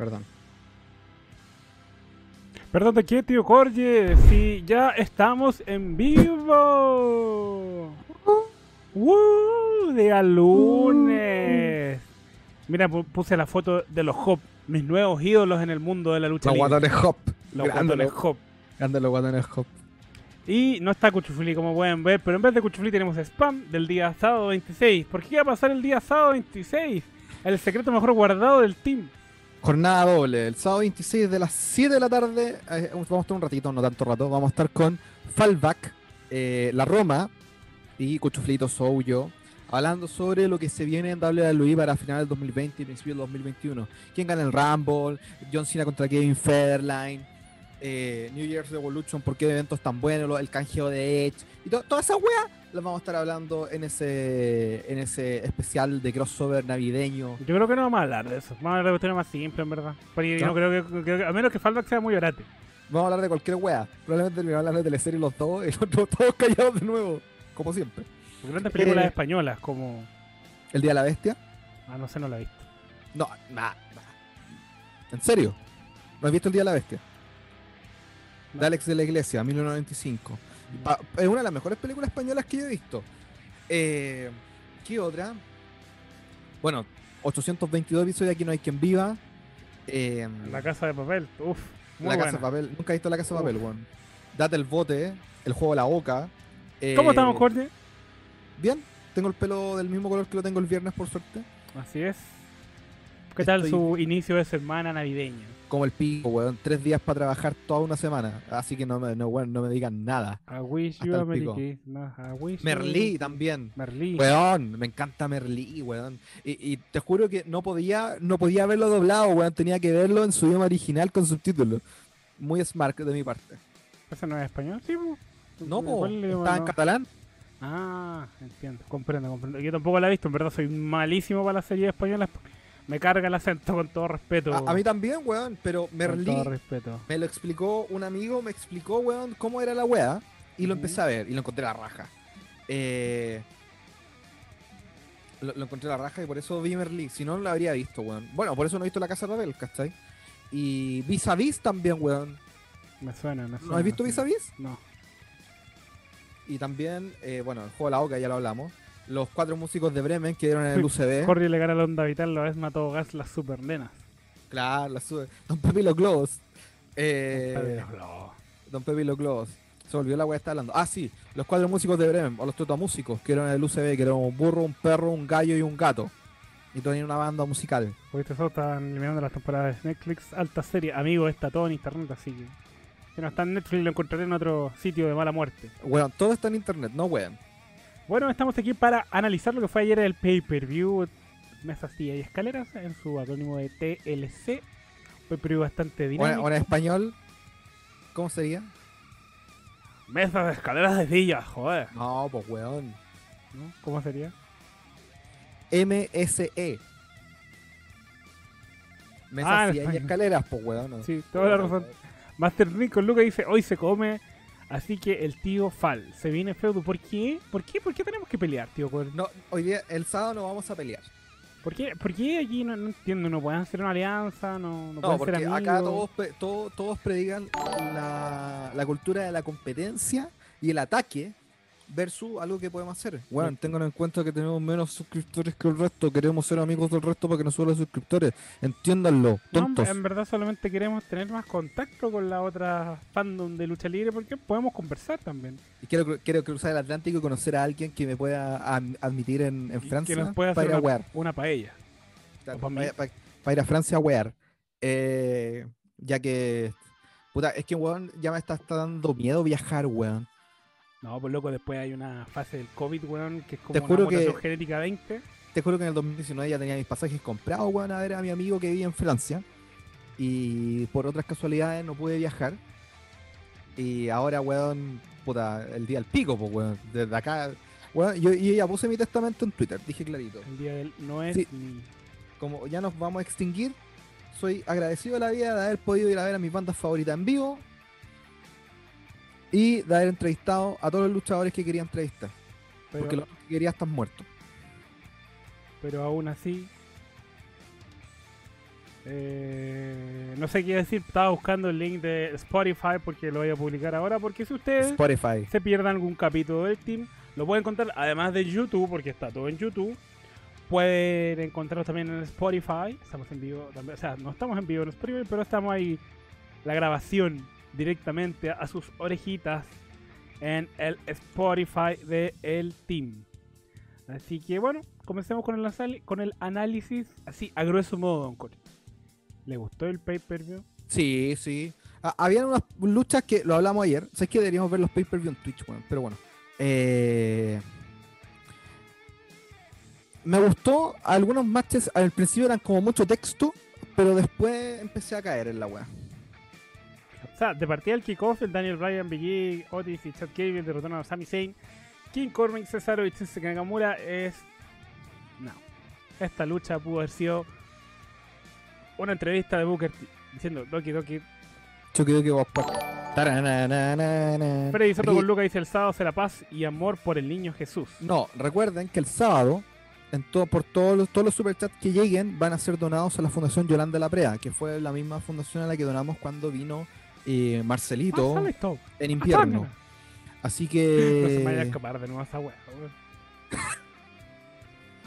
Perdón. Perdón, ¿de qué, tío Corje? Si ya estamos en vivo. ¡Woo! Día lunes. Mira, pu- puse la foto de los Hop, mis nuevos ídolos en el mundo de la lucha Los libre. guatones hop. Los guatones Hop. Grande los guatones hop. Y no está Cuchufli como pueden ver, pero en vez de Cuchufli tenemos spam del día sábado 26. ¿Por qué va a pasar el día sábado 26? El secreto mejor guardado del team. Jornada doble, el sábado 26 de las 7 de la tarde. eh, vamos a estar un ratito, no tanto rato. Vamos a estar con Fallback, eh, La Roma y Cuchuflito Soul yo, hablando sobre lo que se viene en WWE para finales del 2020 y principios del 2021. ¿Quién gana el Rumble? John Cena contra Kevin Federline. Eh, New Year's Revolution, por qué eventos tan buenos, el canjeo de Edge y to- toda esa wea las vamos a estar hablando en ese en ese especial de crossover navideño. Yo creo que no vamos a hablar de eso. Vamos a hablar de cuestiones más simples, en verdad. Porque ¿No? no creo que, creo que- a menos que Fallback sea muy orate. Vamos a hablar de cualquier wea. Probablemente terminamos hablando de teleserie los dos y los otros todos callados de nuevo, como siempre. Grandes películas Eh. españolas como... El Día de la Bestia. Ah, no sé, no la he visto. No, nada. ¿En serio? ¿No has visto El Día de la Bestia? De Alex de la Iglesia, 1995. Pa- es una de las mejores películas españolas que yo he visto. Eh, ¿Qué otra? Bueno, 822 episodios Aquí no hay quien viva. Eh, La Casa de Papel. Uf, muy La buena. Casa de Papel. Nunca he visto La Casa de. Papel, weón. Date el bote, el juego de la boca. eh, ¿Cómo estamos, Jorge? Bien, tengo el pelo del mismo color que lo tengo el viernes, por suerte. Así es. ¿Qué tal su inicio de semana navideño? Como el pico, weón. Tres días para trabajar toda una semana. Así que no me, no, weón, no me digan nada. I wish you. I wish a Merlí también. Merlí. Weón, me encanta Merlí, weón. Y, y te juro que no podía, no podía verlo doblado, weón. Tenía que verlo en su idioma original con subtítulos. Muy smart de mi parte. ¿Eso no es español? Sí. No, po, ¿Cuál idioma estaba en no? catalán. Ah, entiendo, comprendo, comprendo. Yo tampoco la he visto, en verdad soy malísimo para las series españolas. Me carga el acento con todo respeto. A, a mí también, weón. Pero Con Merlí todo respeto. me lo explicó un amigo, me explicó, weón, cómo era la weá. Y lo empecé a ver y lo encontré a la raja. Eh, lo, lo encontré a la raja y por eso vi Merlí. Si no, no lo habría visto, weón. Bueno, por eso no he visto La Casa de Papel, ¿cachai? Y Vis a Vis también, weón. Me suena, me suena. ¿No has visto Vis a. Vis? No. Y también, eh, bueno, el juego de la Oca, ya lo hablamos. Los cuatro músicos de Bremen que dieron en el UCB. Jorge le gana la onda vital, lo vez mató gas las super nenas. Claro, la sube. Don Pepe y los Globos. Eh. Don Pepe y los Globos. Se volvió la weá está hablando. Ah, sí, los cuatro músicos de Bremen, o los totamúsicos, que eran en el UCB, que eran un burro, un perro, un gallo y un gato. Y tenían una banda musical. Porque eso están eliminando las temporadas de Netflix, alta serie. Amigo, está todo en internet, así que. Si no está en Netflix, lo encontraré en otro sitio de mala muerte. Weón, todo está en internet, no weón. Bueno, estamos aquí para analizar lo que fue ayer el pay-per-view Mesas, Silla y Escaleras en su acrónimo de TLC. Pay-per-view bastante dinámico. o en español, ¿cómo sería? Mesas escaleras de sillas, joder. No, pues weón. ¿no? ¿Cómo sería? MSE. Mesas, Ah, sillas y escaleras, pues weón. no. Sí, toda la razón. Master Nick con Luca dice, hoy se come, así que el tío Fal se viene feudo. ¿Por qué? ¿Por qué? ¿Por qué tenemos que pelear, tío? No, hoy día, el sábado no vamos a pelear. ¿Por qué, ¿Por qué aquí no, no entiendo? ¿No pueden hacer una alianza? ¿No, no, No, pueden porque ser amigos? acá todos, pre- todo- todos predican la, la cultura de la competencia y el ataque versus algo que podemos hacer. Bueno, tengan en cuenta que tenemos menos suscriptores que el resto, queremos ser amigos del resto para que nos suban los suscriptores. Entiéndanlo, No, tontos. en verdad solamente queremos tener más contacto con la otra fandom de lucha libre porque podemos conversar también. Y quiero, quiero cruzar el Atlántico y conocer a alguien que me pueda admitir en, Francia que nos pueda para hacer ir a una, wear. una paella. Para, mí. para- para ir a Francia a wear. Eh, ya que. Puta, es que weón ya me está, está dando miedo viajar, weón. No, pues loco, después hay una fase del COVID, weón, que es como Te una juro que- genética 20. Te juro que en el 2019 ya tenía mis pasajes comprados, weón, a ver a mi amigo que vivía en Francia. Y por otras casualidades no pude viajar. Y ahora, weón, puta, el día del pico, pues, weón. Desde acá, weón, yo, yo ya puse mi testamento en Twitter, dije clarito. El día del no es Sí. ni... Como ya nos vamos a extinguir, soy agradecido de la vida de haber podido ir a ver a mis bandas favoritas en vivo. Y de haber entrevistado a todos los luchadores que quería entrevistar. Pero, Porque los que quería están muertos. pero aún así, Eh, no sé qué decir, estaba buscando el link de Spotify porque lo voy a publicar ahora. Porque si ustedes Spotify. se pierdan algún capítulo del team, lo pueden encontrar además de YouTube, porque está todo en YouTube. Pueden encontrarlo también en Spotify. Estamos en vivo también. O sea, no estamos en vivo en Spotify, pero estamos ahí. La grabación directamente a sus orejitas en el Spotify de el team. Así que bueno, comencemos con el, con el análisis así a grueso modo, Don Cori. ¿Le gustó el pay-per-view? Sí, sí. Ah, habían unas luchas que lo hablamos ayer. Sabes que deberíamos ver los pay-per-view en Twitch, weón. Pero bueno. Eh, Me gustó algunos matches. Al principio eran como mucho texto. Pero después empecé a caer en la weá. De partida del kickoff, el Daniel Bryan, Big E, Otis y Chad Gable derrotaron a Sami Zayn. King Corbin, Cesaro y Shinsuke Nakamura es... No. Esta lucha pudo haber sido una entrevista de Booker diciendo Doki Doki. Vos. Tarananana. Freddy Soto con Luca dice el sábado será paz y amor por el niño Jesús. No, recuerden que el sábado, en todo, por todos los, todos los superchats que lleguen, van a ser donados a la Fundación Yolanda La Prea, que fue la misma fundación a la que donamos cuando vino eh, Marcelito en invierno. Así que. No se me vaya a escapar de nuevo esa weón.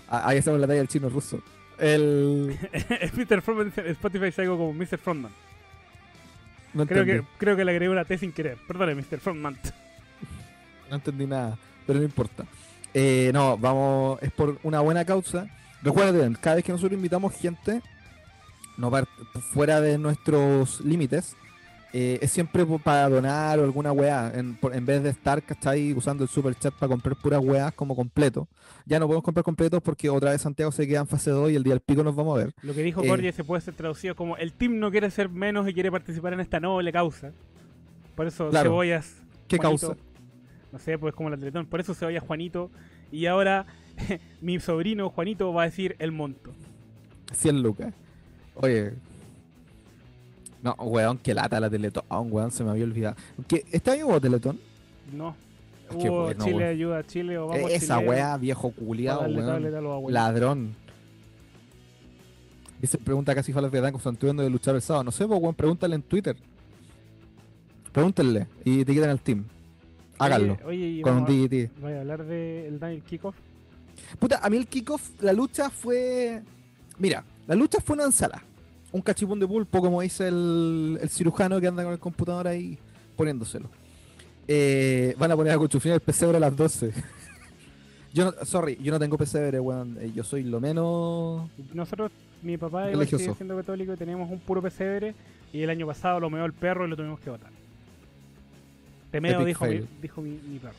Ah, Ahí hacemos la talla del chino ruso. El. Mr. Frontman dice, Spotify se algo como Mr. Frontman. No Creo entendí, que, creo que le agregué una T sin querer. Perdone, Mr. Frontman. no entendí nada, pero no importa. Eh, no, vamos, es por una buena causa. Recuerden, cada vez que nosotros invitamos gente, no fuera de nuestros límites, eh, es siempre para donar o alguna weá. En, por- en vez de estar, ¿cachai? Usando el super chat para comprar puras weas como completo. Ya no podemos comprar completos porque otra vez Santiago se queda en fase 2 y el día del pico nos vamos a ver. Lo que dijo Eh. Corje se puede ser traducido como el team no quiere ser menos y quiere participar en esta noble causa. Por eso Claro. Cebollas. ¿Qué Juanito, causa? No sé, pues como la Teletón. Por eso Cebollas Juanito. Y ahora mi sobrino Juanito va a decir el monto. 100 lucas. Oye. No, weón, que lata la Teletón, weón, se me había olvidado. ¿Qué, ¿Este año hubo Teletón? No. Qué Hubo bueno, Chile weón. ayuda a Chile o vamos Eh, Esa chileno, weá, viejo culiado, weón. Ladrón. Dice, pregunta casi Falas Vietnam con estudiando de luchar el sábado. No sé, pues, weón, pregúntale en Twitter. Pregúntenle y te quitan el team. Háganlo. Oye, oye con un DDT. voy a hablar del Daniel Kickoff. Puta, a mí el kickoff, la lucha fue. Mira, la lucha fue una ensalada. Un cachipún de pulpo, como dice el, el cirujano que anda con el computador ahí poniéndoselo. Eh, van a poner a Cuchufín el pesebre a las 12. yo no, sorry, yo no tengo pesebre, weón. Eh, Yo soy lo menos. Nosotros, mi papá igual sigue siendo católico y teníamos un puro pesebre y el año pasado lo meó el perro y lo tuvimos que botar. Te meo, Epic dijo, mi, dijo mi, mi perro.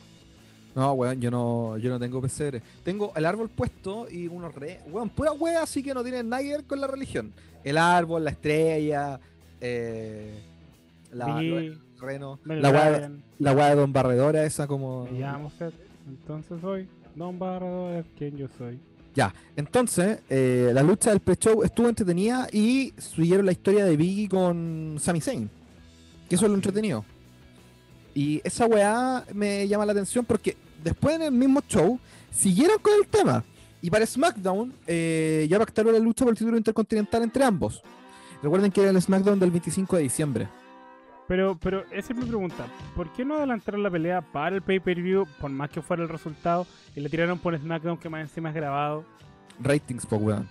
No, weón, yo no, yo no tengo pesebre. Tengo el árbol puesto y unos re. Weón, pura wea así que no tienen nada que ver con la religión. El árbol, la estrella, eh, la, Vi, lo- el reno, la wea de Don Barredora, esa como. me llamo entonces soy Don Bardo, es quien yo soy. Ya, entonces, eh, la lucha del pre-show estuvo entretenida y siguieron la historia de Biggie con Sami Zayn. Que eso es lo entretenido. Y esa weá me llama la atención porque después en el mismo show siguieron con el tema. Y para SmackDown eh, ya pactaron la lucha por el título intercontinental entre ambos. Recuerden que era el SmackDown del 25 de diciembre. Pero, pero esa es mi pregunta. ¿Por qué no adelantaron la pelea para el pay-per-view, por más que fuera el resultado, y le tiraron por SmackDown que más encima es grabado? Ratings, po weón.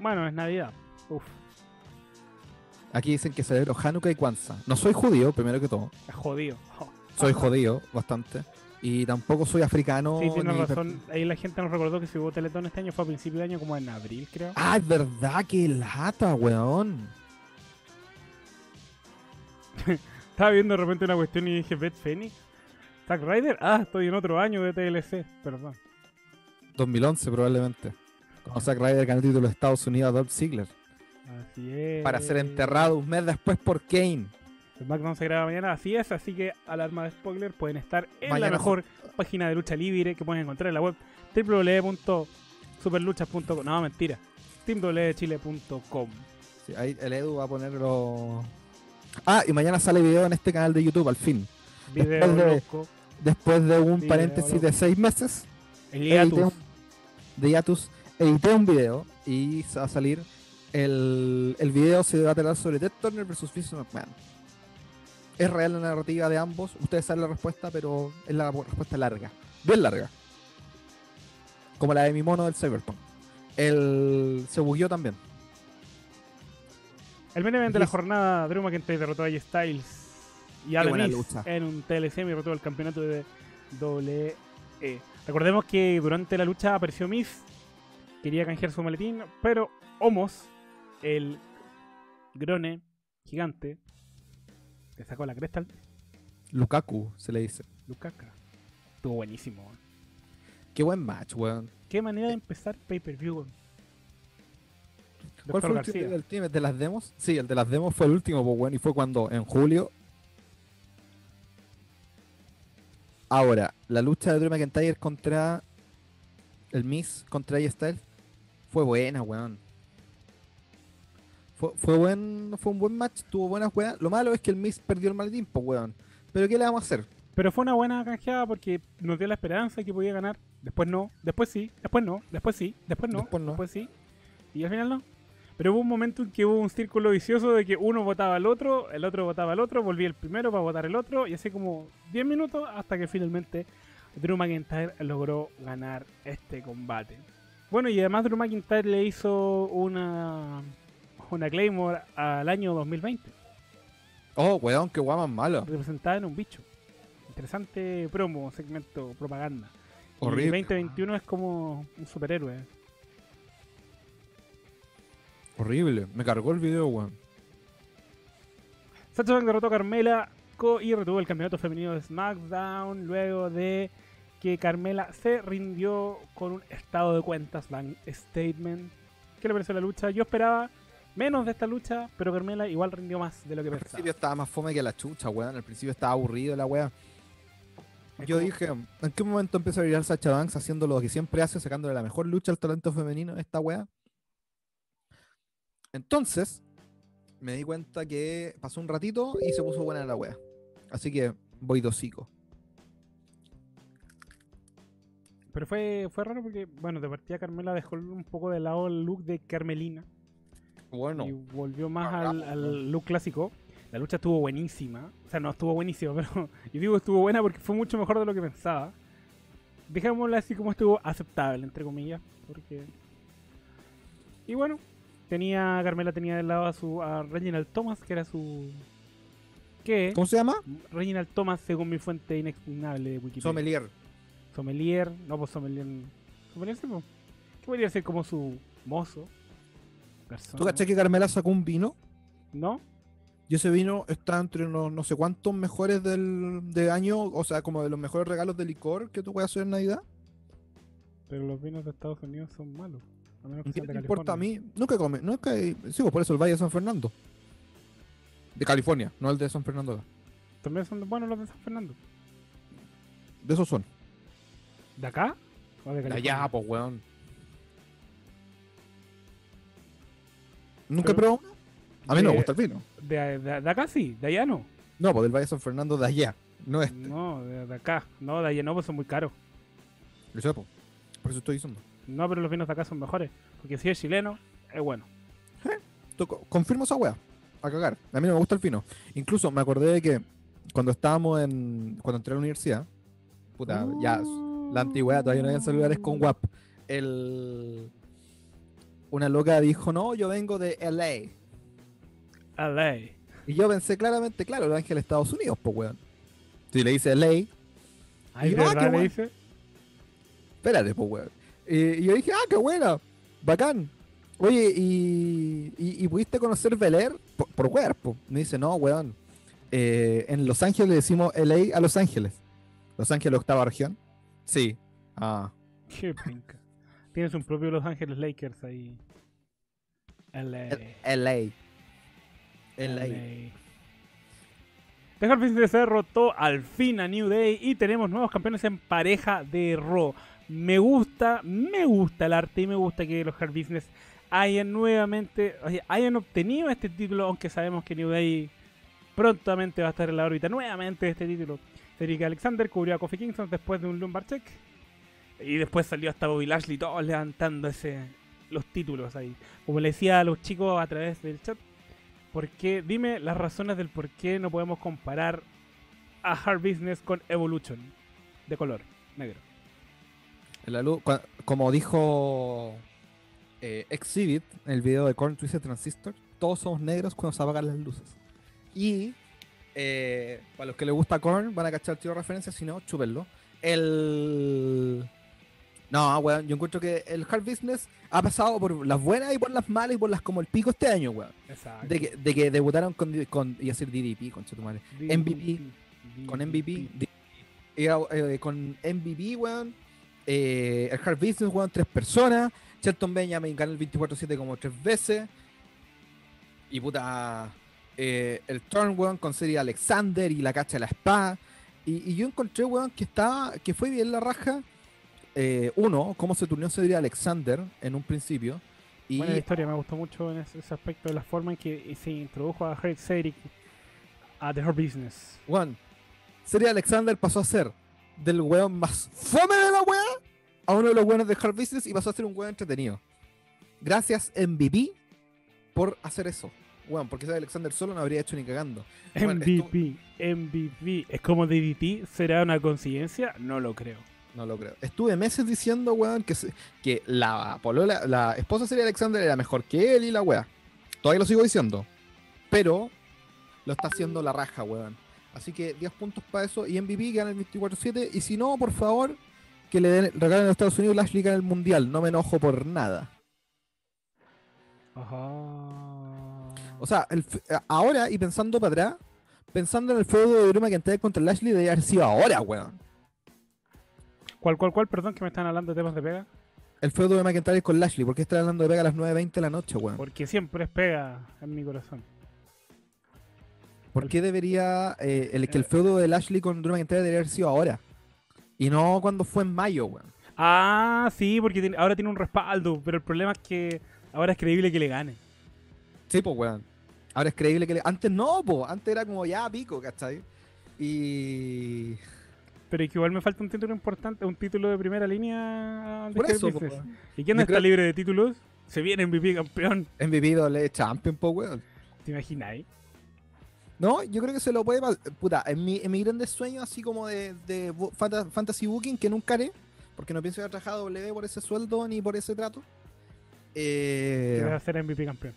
Bueno, es Navidad. Uf, Aquí dicen que celebro Hanukkah y Kwanzaa. No soy judío, primero que todo. es jodido. Oh. Soy judío, bastante. Y tampoco soy africano. Sí, tienes ni- razón. Ahí la gente nos recordó que si hubo Teletón este año fue a principio de año, como en abril, creo. Ah, es verdad, que lata, weón. Estaba viendo de repente una cuestión y dije, Beth Phoenix. Zack Ryder, ah, estoy en otro año de TLC, perdón. 2011 probablemente. Cuando Zack Ryder ganó el título de Estados Unidos a Dolph Ziggler. Así es. Para ser enterrado un mes después por Kane. SmackDown se graba mañana, así es, así que alarma de spoiler pueden estar en la mejor página de lucha libre que pueden encontrar en la web www.superluchas.com. No, mentira. teamwchile.com. Sí, ahí el Edu va a ponerlo. Ah, y mañana sale video en este canal de YouTube, al fin. Video Después de- loco. Después de un Video paréntesis loco. de seis meses El edité hiatus. un- de hiatus, edité un video y va a salir El, el video se va a tratar sobre Ted Turner versus Vince McMahon. Es real la narrativa de ambos. Ustedes saben la respuesta, pero es la respuesta larga. Bien larga. Como la de mi mono del Cyberpunk. El se bugueó también. El main event de la jornada, Drew McIntyre derrotó a Styles y a lucha. en un TLC y derrotó el campeonato de WWE. Recordemos que durante la lucha apareció Miz, quería canjear su maletín, pero Homos, el grone gigante, le sacó la cresta al Lukaku se le dice. Lukaku. Estuvo buenísimo. weón. Qué buen match, weón. Qué manera de empezar pay-per-view. weón. ¿Cuál fue el último García. del team? ¿El de las demos? Sí, el de las demos fue el último, pues bueno, y fue cuando en julio. Ahora, la lucha de Drew McIntyre contra el Miss contra AJ Styles fue buena, weón. Fue, fue buen, fue un buen match, tuvo buenas weas. Lo malo es que el Miss perdió el maletín, pues weón. Pero ¿qué le vamos a hacer? Pero fue una buena canjeada porque nos dio la esperanza de que podía ganar. Después no, después sí, después no, después sí, después no, Después no. después sí. Y al final no. Pero hubo un momento en que hubo un círculo vicioso de que uno votaba al otro, el otro votaba al otro, volvía el primero para votar el otro, y así como 10 minutos hasta que finalmente Drew McIntyre logró ganar este combate. Bueno, y además Drew McIntyre le hizo una, una Claymore al año 2020. Oh, weón, qué guay más malo. representada en un bicho. Interesante promo, segmento, propaganda. Y Horrible. 2021 es como un superhéroe. Horrible. Me cargó el video, weón. Sacha derrotó a Carmela y retuvo el campeonato femenino de SmackDown luego de que Carmela se rindió con un estado de cuentas bank statement. ¿Qué le pareció la lucha? Yo esperaba menos de esta lucha, pero Carmela igual rindió más de lo que Al pensaba. principio estaba más fome que la chucha, weón. Al principio estaba aburrido la weá. Yo como- dije, ¿en qué momento empezó a brillar Sacha Banks haciendo lo que siempre hace, sacándole la mejor lucha al talento femenino esta weá? Entonces, me di cuenta que pasó un ratito y se puso buena la weá. Así que voy dosico. Pero fue, fue raro porque, bueno, de partida Carmela dejó un poco de lado el look de Carmelina. Bueno, y volvió más al, al look clásico. La lucha estuvo buenísima. O sea, no estuvo buenísima, pero yo digo estuvo buena porque fue mucho mejor de lo que pensaba. Dejémosla así como estuvo aceptable, entre comillas. Porque. Y bueno, tenía. Carmela tenía del lado a su. a Reginald Thomas, que era su. ¿Qué? ¿cómo se llama? Reginald Thomas, según mi fuente inexpugnable de Wikipedia. Sommelier. Sommelier. No, pues sommelier. Sommelier, pues. ¿Qué podría ser como su mozo? ¿Tú caché que Carmela sacó un vino? ¿No? Y ese vino está entre los no sé cuántos mejores del de año, o sea, como de los mejores regalos de licor que tú puedes hacer en Navidad. Pero los vinos de Estados Unidos son malos. A menos que ¿Qué de te importa a mí? Nunca come, nunca sí, pues por eso el Valle de San Fernando. De California, no el de San Fernando. acá. También son buenos los de San Fernando. De esos son. ¿De acá? ¿O de De California? allá, pues, weón. ¿Nunca he probado? A mí no me gusta el vino. De, de- de acá sí, de allá no. No, pues del Valle de San Fernando de allá. No es. No, de, acá. No, de allá no, pues son muy caros. Lo sé, po. Por eso estoy diciendo. No, pero los vinos de acá son mejores. Porque si es chileno, es bueno. Co- Confirmo esa weá. A cagar. A mí no me gusta el vino. Incluso me acordé de que cuando estábamos en. Cuando entré a la universidad. Puta, ya. La antigüedad, todavía no había celulares con WAP. El. Una loca dijo, no, yo vengo de LA. LA. Y yo pensé claramente, claro, Los Ángeles, Estados Unidos, pues weón. Si le dice LA, Ay, Y, ¿de ah, le dice? espérate, pues weón. Y, y yo dije, ah, qué buena, bacán. Oye, ¿y, y, y pudiste conocer Bel Air? Por, por wear, po. Me dice, no, weón. Eh, en Los Ángeles le decimos LA a Los Ángeles. Los Ángeles, octava región. Sí. Ah. Qué pinca. Tienes un propio Los Ángeles Lakers ahí. LA. LA. LA. Dejar Business se derrotó al fin a New Day y tenemos nuevos campeones en pareja de Raw. Me gusta, me gusta el arte y me gusta que los Hard Business hayan nuevamente, hayan obtenido este título, aunque sabemos que New Day prontamente va a estar en la órbita nuevamente de este título. Cedric Alexander cubrió a Kofi Kingston después de un lumbar check y después salió hasta Bobby Lashley todos levantando ese los títulos ahí. Como le decía a los chicos a través del chat, ¿por qué? Dime las razones del por qué no podemos comparar a Hard Business con Evolution de color negro. La luz, como dijo eh, Exhibit en el video de Corn Twisted Transistor, todos somos negros cuando se apagan las luces. Y eh, para los que les gusta Korn, van a cachar tío referencia, si no, chúpenlo. El. No, weón, yo encuentro que el Hard Business ha pasado por las buenas y por las malas y por las como el pico este año, weón. Exacto. De que, de que debutaron con, con y decir DDP, con tu madre. MVP, con MVP, con MVP, weón. eh, el Hard Business, weón, tres personas. Shelton Benjamin ganó el 24-7 como tres veces. Y puta. eh, el Turn, weón, con serie Alexander y la cacha de la espada. Y, y yo encontré, weón, que estaba. que fue bien la raja. Eh, uno, cómo se turneó serie Alexander en un principio. Y Buena historia, me gustó mucho en ese, ese aspecto de la forma en que se introdujo a Cedric a The Hard Business. Weón, Serie Alexander pasó a ser del weón más fome de la wea a uno de los buenos de Hard Business y pasó a ser un weón entretenido. Gracias MVP por hacer eso. Weón, porque Serie Alexander solo no habría hecho ni cagando. Bueno, MVP, MVP. ¿Es como DDT? ¿Será una coincidencia? No lo creo. No lo creo. Estuve meses diciendo, weón, que, se- que la polola, la esposa de Serie Alexander era mejor que él y la wea. Todavía lo sigo diciendo. Pero lo está haciendo la raja, weón. Así que 10 puntos para eso y MVP gana el 24-7. Y si no, por favor, que le den, regalen a Estados Unidos Lashley gana el mundial. No me enojo por nada. Ajá. O sea, el fe- ahora y pensando para atrás, pensando en el feudo de Drew McIntyre contra Lashley, debería haber sido ahora, weón. ¿Cuál, cuál, cuál? Perdón que me están hablando de temas de pega. El feudo de McIntyre con Lashley, porque está hablando de pega a las 9.20 de la noche, weón. Porque siempre es pega en mi corazón. ¿Por qué debería eh, el, que el feudo de Lashley con Drew McIntyre debería haber sido ahora? Y no cuando fue en mayo, weón. Ah, sí, porque tiene- ahora tiene un respaldo. Pero el problema es que ahora es creíble que le gane. Sí, pues, weón. Ahora es creíble que le... Antes no, pues. Antes era como ya pico, ¿cachai? Y... Pero que igual me falta un título importante, un título de primera línea de Por eso, po. ¿Y quién Yo está creo- libre de títulos? Se viene MVP campeón. MVP doble Champion, pues, weón. ¿Te imagináis? No, yo creo que se lo puede... pas- Puta, en mi, en mi grande sueño, así como de, de fantasy booking, que nunca haré, porque no pienso ir a trabajar a W por ese sueldo ni por ese trato. Eh, vas a ser MVP campeón.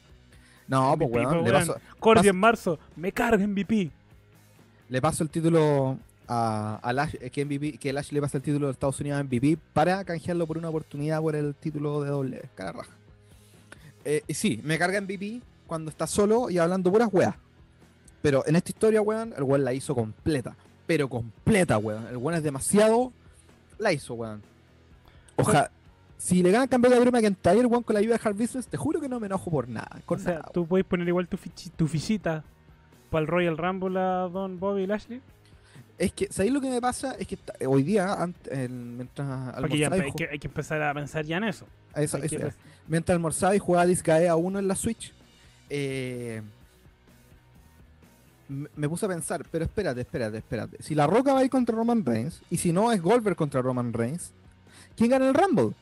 no, pues, MVP. Le weón. paso, Cordy Pas- en marzo, me carga MVP. le paso el título a, a Lash, eh, que, MVP, que Lash le pasa el título de Estados Unidos a MVP para canjearlo por una oportunidad por el título de doble. Cara raja. Eh, y sí, me carga MVP cuando está solo y hablando puras weas. Pero en esta historia, weón, el weón la hizo completa. Pero completa, weón. El weón es demasiado. La hizo, weón. Ojalá. Si le ganan campeón a Drew McIntyre, weón, con la ayuda de Hard Business, te juro que no me enojo por nada. Con O sea, nada, tú puedes poner igual tu, tu fichita para el Royal Rumble a Don Bobby y Lashley. Es que, ¿sabéis lo que me pasa? Es que esta- hoy día, ant- en- mientras Porque ya almorzaba hay que, hay que empezar a pensar ya en eso. eso- Hay eso que- es. mientras almorzaba y jugaba Disgaea 1 en la Switch, eh, me puse a pensar, pero espérate, espérate, espérate. Si La Roca va a ir contra Roman Reigns, y si no es Goldberg contra Roman Reigns, ¿quién gana el Rumble?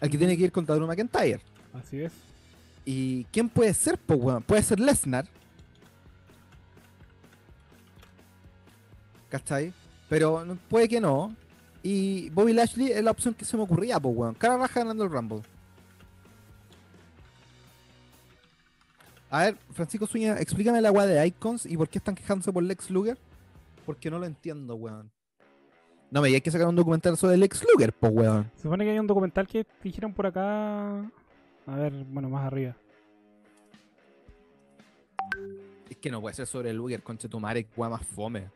El que tiene que ir contra Drew McIntyre. Así es. ¿Y quién puede ser, weón? Puede ser Lesnar. ¿Cachai? Pero puede que no. Y Bobby Lashley es la opción que se me ocurría, pues, weón. Cara raja ganando el Rumble. A ver, Francisco Suña, explícame la weá de Icons y por qué están quejándose por Lex Luger. Porque no lo entiendo, weón. No me hay que sacar un documental sobre Lex Luger, pues, weón. Se supone que hay un documental que dijeron por acá. A ver, bueno, más arriba. Es que no puede ser sobre Luger, conche tu madre, weá más fome.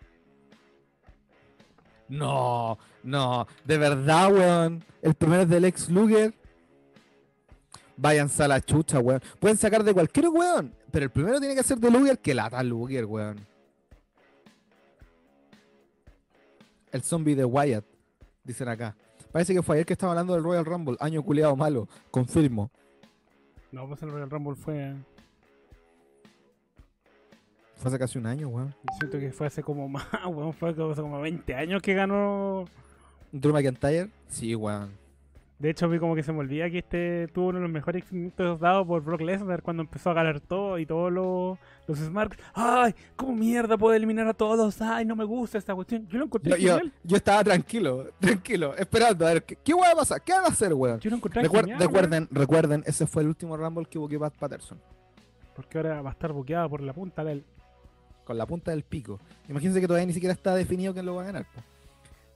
No, no, de verdad, weón. El primero es del ex Luger. Váyanse a la chucha, weón. Pueden sacar de cualquier weón, pero el primero tiene que ser de Luger que lata Luger, weón. El zombie de Wyatt, dicen acá. Parece que fue ayer que estaba hablando del Royal Rumble, año culeado malo, confirmo. No, pues el Royal Rumble fue. Fue hace casi un año, weón. Siento que fue hace como más, weón. Fue hace como 20 años que ganó. Drew McIntyre, sí, weón. De hecho, vi como que se me olvida que este tuvo uno de los mejores minutos dados por Brock Lesnar cuando empezó a ganar todo y todos los, los Smarks. ¡Ay! ¿Cómo mierda puede eliminar a todos? ¡Ay! No me gusta esta cuestión. Yo lo encontré Yo, genial. yo estaba tranquilo, tranquilo, esperando a ver qué, qué va a pasar, qué van a hacer, weón. Yo lo encontré Recuer- genial. recuerden, recuerden, ese fue el último Rumble que hubo Pat Patterson. weón. Porque ahora va a estar buqueado por la punta del. Con la punta del pico. Imagínense que todavía ni siquiera está definido quién lo va a ganar.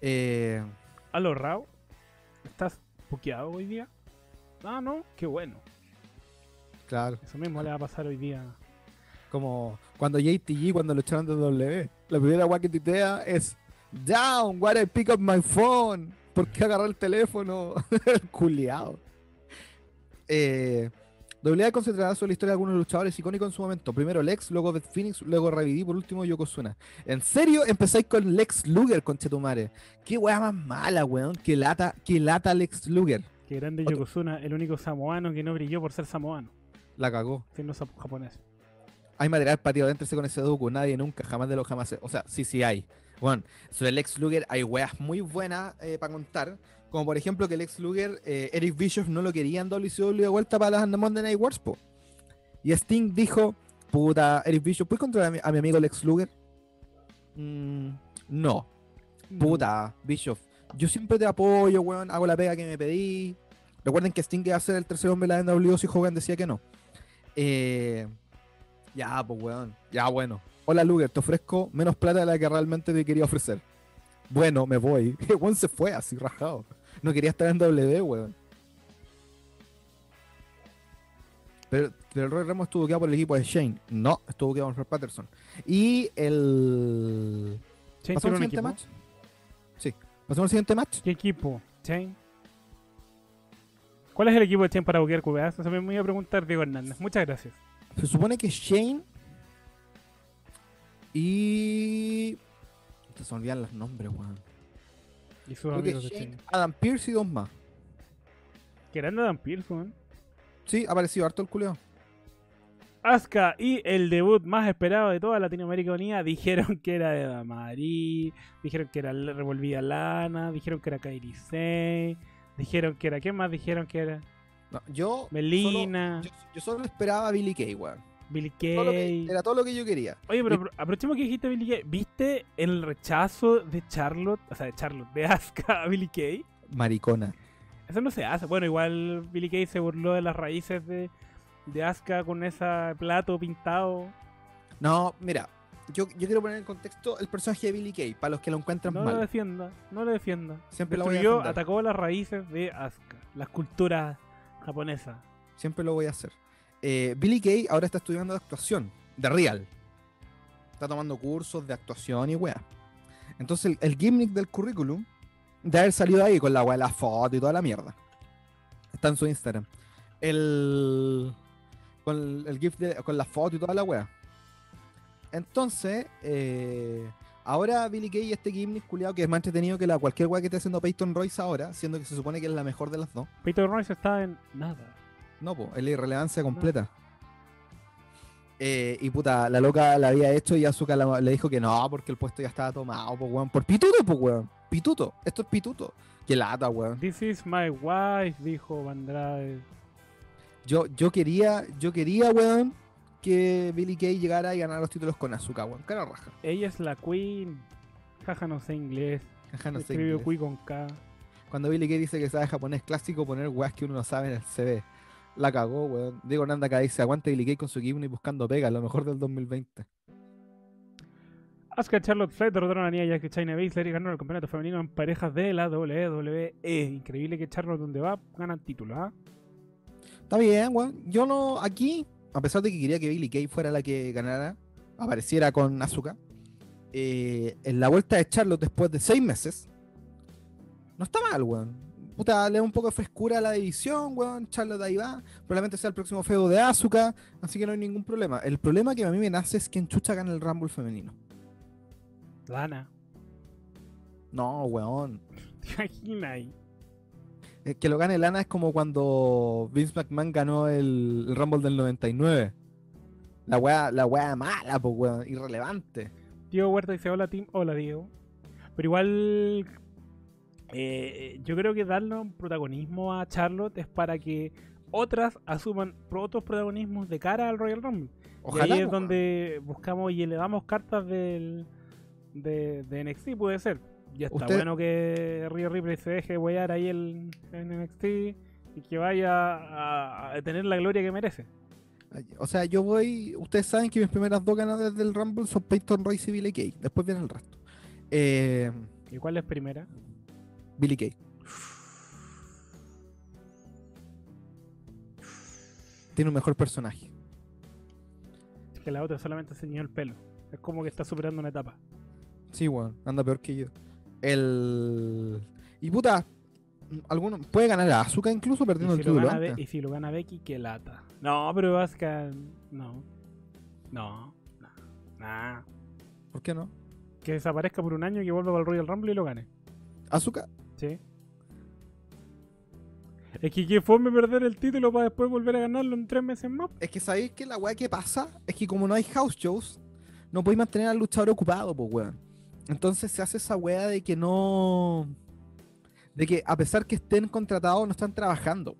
Eh, Aló, Rao. ¿Estás buqueado hoy día? Ah, no. Qué bueno. claro, Eso mismo le va a pasar hoy día. como cuando JTG, cuando lo echaron de W, la primera weá que es Down, why I pick up my phone? ¿Por qué agarrar el teléfono? el culiao. Eh, WWE concentrará sobre la historia de algunos luchadores icónicos en su momento. Primero Lex, luego Beth Phoenix, luego Revidi, por último Yokozuna. ¿En serio empezáis con Lex Luger, conchetumare? Qué weá más mala, weón. Que lata, que lata Lex Luger. Que grande Otro- Yokozuna, el único samoano que no brilló por ser samoano, La cagó. siendo japonés. Hay material para tío, adéntrese con ese Doku. Nadie nunca, jamás de los jamás. O sea, sí, sí hay. Bueno, sobre Lex Luger hay weas muy buenas para contar. Como por ejemplo que el Lex Luger, eh, Eric Bischoff no lo quería en WCW de vuelta para las Monday Night Wars, po. Y Sting dijo, puta, Eric Bischoff, ¿puedes controlar a mi, a mi amigo Lex Luger? "Mm, no, puta, Bischoff. Yo siempre te apoyo, weón, hago la pega que me pedí. Recuerden que Sting iba a ser el tercer hombre de la NWO si Hogan decía que no. Eh, ya, pues, weón. Ya, bueno. Hola, Luger, te ofrezco menos plata de la que realmente te quería ofrecer. Bueno, me voy. El weón se fue así, rajado. No quería estar en W, weón. Pero, pero el Roy Ramos estuvo quedado por el equipo de Shane. No, estuvo quedado por Patterson. Y el. Chain ¿Pasamos tiene al un siguiente equipo. match? Sí. ¿Pasamos al siguiente match? ¿Qué equipo? Chain. ¿Cuál es el equipo de Chain para buquear QBA? Eso me voy a preguntar Diego Hernández. Muchas gracias. Se supone que Shane y. Se me olvidan los nombres, weón. Y sus amigos de Shane, Chain. Adam Pierce y dos más. Que grande Adam Pearce, weón. Sí, ha aparecido harto el culeo. Asuka y el debut más esperado de toda Latinoamérica Unida dijeron que era de Damari, dijeron que era Revolvida Lana, dijeron que era Kairi Sane, dijeron que era. ¿Qué más dijeron que era? No, yo, Melina, solo, yo, yo solo esperaba a Billy Kay, weón. Billy Todo lo que- Kay. Era todo lo que yo quería. Oye, pero apro- aprovechemos que dijiste Billy Kay. ¿Viste el rechazo de Charlotte, o sea, de Charlotte, de Asuka a Billy Kay? Maricona. Eso no se hace. Bueno, igual Billy Kay se burló de las raíces de, de Asuka con ese plato pintado. No, mira, yo, yo quiero poner en contexto el personaje de Billy Kay, para los que lo encuentran No lo mal. defienda, no lo defienda. Siempre lo voy a Destruyó, defender. atacó las raíces de Asuka, las culturas japonesas. Siempre lo voy a hacer. Eh, Billy Kay ahora está estudiando actuación, de real. Está tomando cursos de actuación y weá. Entonces el, el gimmick del currículum de haber salido ahí con la weá, la foto y toda la mierda. Está en su Instagram. El. Con el, el gif de- con la foto y toda la weá. Entonces, eh, ahora Billy Kay y este gimmick culiado que es más entretenido que la cualquier weá que esté haciendo Peyton Royce ahora, siendo que se supone que es la mejor de las dos. Peter Royce está en nada. No, pues, es la irrelevancia completa. Eh, y puta, la loca la había hecho y Azuka la- le dijo que no, porque el puesto ya estaba tomado, pues, weón. Por pituto, pues, weón. Pituto. Esto es pituto. Qué lata, weón. This is my wife, dijo Andrade. Yo, yo quería, yo quería, weón, que Billy Kay llegara y ganara los títulos con Azuka, weón. Cara raja. Ella es la queen. Jaja, no sé inglés. Ajá, no sé Escribió inglés. Kui con K. Cuando Billy Kay dice que sabe japonés clásico, poner weas que uno no sabe en el CV. La cagó, weón. Diego Nanda acá dice, aguante Billy Kay con su gimmick buscando pega, lo mejor del 2020. Asuka y Charlotte Flair derrotaron a Nia Jax y China Baszler y ganaron el campeonato femenino en parejas de la WWE. Increíble que Charlotte donde va ganan títulos, ¿ah? Está bien, weón. Yo no, aquí, a pesar de que quería que Billy Kay fuera la que ganara, apareciera con Asuka, eh, en la vuelta de Charlotte después de seis meses, no está mal, weón. Puta, le da un poco de frescura a la división, weón. Charlotte ahí va. Probablemente sea el próximo feudo de Asuka, así que no hay ningún problema. El problema que a mí me nace es que en Chucha gana el Rumble femenino. Lana. No, weón. ¿Te imaginas ahí? Eh, Que lo gane Lana es como cuando Vince McMahon ganó el, el Rumble del 99. La weá, la weá mala, pues weón, irrelevante. Diego Huerta dice hola Tim, hola Diego. Pero igual eh, yo creo que darle un protagonismo a Charlotte es para que otras asuman otros protagonismos de cara al Royal Rumble. Ojalá. y ahí es po, donde buscamos y le damos cartas del, de, de NXT, puede ser. Ya está Usted- bueno que Rhea Ripley se deje huear ahí el, en NXT y que vaya a, a tener la gloria que merece. O sea, yo voy. Ustedes saben que mis primeras dos ganadoras del Rumble son Peyton Royce y Billy Kay. Después viene el resto. Eh, ¿Y cuál es primera? Billy Kay. Tiene un mejor personaje. Es que la otra solamente se el pelo. Es como que está superando una etapa. Sí, weón. Anda peor que yo. El. Y puta. Alguno puede ganar a Asuka incluso perdiendo si, el lo título. Be- y si lo gana Becky, qué lata. No, pero Asuka. No. No. No. Nah. ¿Por qué no? Que desaparezca por un año y que vuelva al Royal Rumble y lo gane. Asuka. Es que que fome perder el título para después volver a ganarlo en tres meses más. Es que sabéis que la weá que pasa es que como no hay house shows, no podéis mantener al luchador ocupado, pues weón. Entonces se hace esa weá de que no. De que a pesar que estén contratados, no están trabajando.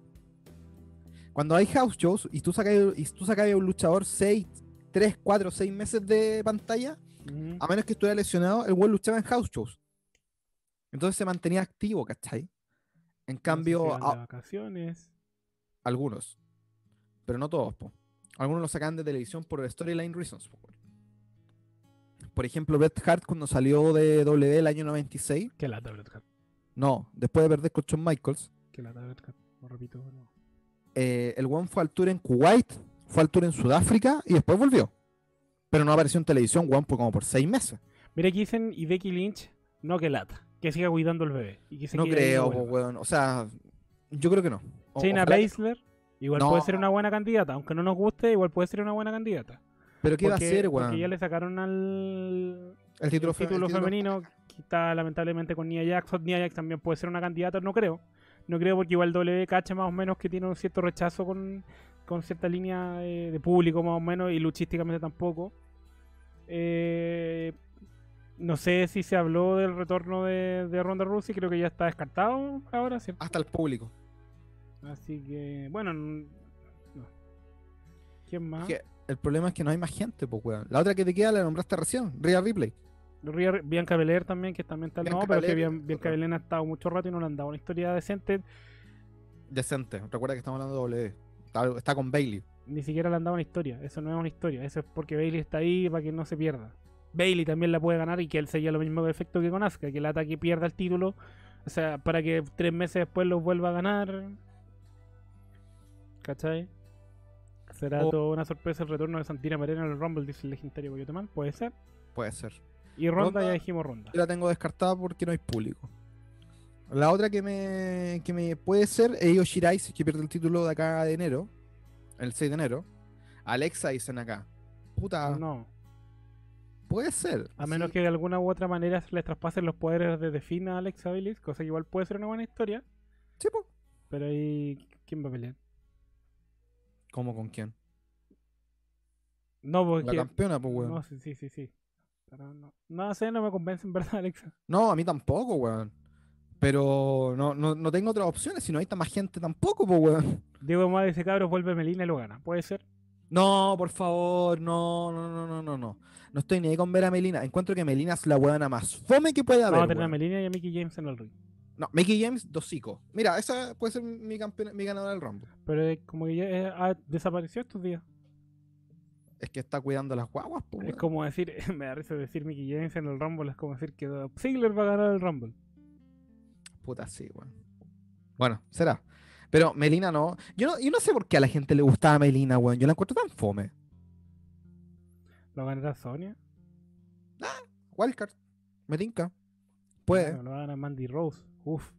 Cuando hay house shows y tú sacas, y tú sacas a un luchador 6, 3, 4, 6 meses de pantalla, Mm. a menos que estuviera lesionado, el weón luchaba en house shows. Entonces se mantenía activo, ¿cachai? En cambio, No a- de vacaciones. algunos. Pero no todos, po. Algunos lo sacan de televisión por storyline reasons, po. Por ejemplo, Bret Hart cuando salió de W el año 96. Que lata, Bret Hart. No, después de perder con Shawn Michaels. Que lata, Bret Hart. Lo repito. no. eh, el one fue al tour en Kuwait, fue al tour en Sudáfrica y después volvió. Pero no apareció en televisión, one, por como por seis meses. Mira, aquí dicen y Becky Lynch, no que lata. Que siga cuidando el bebé. Y que se No creo, weón. O sea, yo creo que no. O- Shayna Baszler, igual No. puede ser una buena candidata. Aunque no nos guste, igual puede ser una buena candidata. Pero ¿qué va a Porque- hacer, Porque weón? ya le sacaron al El título, el fe- título el título- femenino, que está lamentablemente con Nia Jax. Nia Jax también puede ser una candidata, no creo. No creo porque igual W cacha más o menos que tiene un cierto rechazo con, con cierta línea eh, de público más o menos y luchísticamente tampoco. Eh, no sé si se habló del retorno de, de Ronda Rousey, creo que ya está descartado ahora, ¿cierto? Hasta el público. Así que, bueno, no. ¿Quién más? Es que el problema es que no hay más gente, pues, weón. La otra que te queda la nombraste recién, Rhea Ripley. Rhea- Bianca Belair también, que también está... No, pero que Bian- Bianca. Belair ha estado mucho rato y no le han dado una historia decente. Decente. Recuerda que estamos hablando de W. Está, está con Bailey. Ni siquiera le han dado una historia. Eso no es una historia. Eso es porque Bailey está ahí para que no se pierda. Bailey también la puede ganar y que él sería lo mismo de efecto que con Asuka. Que el ataque pierda el título. O sea, para que tres meses después lo vuelva a ganar. ¿Cachai? Será O- toda una sorpresa el retorno de Santina Marina en el Rumble, dice el legendario Coyoteman. Puede ser. Puede ser. Y Ronda, Ronda- ya dijimos Ronda. Yo la tengo descartada porque no hay público. La otra que me, que me puede ser es Io Shirai, que pierde el título de acá de enero. El 6 de enero. Alexa dicen acá. Puta, No. Puede ser. A menos Sí. que de alguna u otra manera se les traspasen los poderes de Defina a Alexa Bliss, cosa que igual puede ser una buena historia. Sí, po. Pero ahí, ¿quién va a pelear? ¿Cómo con quién? No, La porque. campeona, pues, weón. No, sí, sí, sí, sí. Pero no. No sé, no me convence en verdad, Alexa. No, a mí tampoco, weón. Pero no, no, no tengo otras opciones, si no hay más gente tampoco, pues, weón. Diego Más dice, cabros, vuelve Melina y lo gana. ¿Puede ser? No, por favor, no, no, no, no, no, no. No estoy ni ahí con ver a Melina. Encuentro que Melina es la weona más fome que puede haber. Vamos a tener a. Melina y a Mickey James en el ring. No, Mickey James, dosico. Mira, esa puede ser mi mi ganadora del Rumble. Pero es como que ya eh, ha estos días. Es que está cuidando las guaguas, pues. Es como decir, me da risa decir Mickey James en el Rumble, es como decir que Ziggler va a ganar el Rumble. Puta, sí, weón. Bueno, será. Pero Melina no. Yo no, yo no sé por qué a la gente le gustaba Melina, weón. Yo la encuentro tan fome. ¿Lo ganará Sonia? Wildcard. Me tinca. Puede. Bueno, lo va a ganar Mandy Rose. Uf.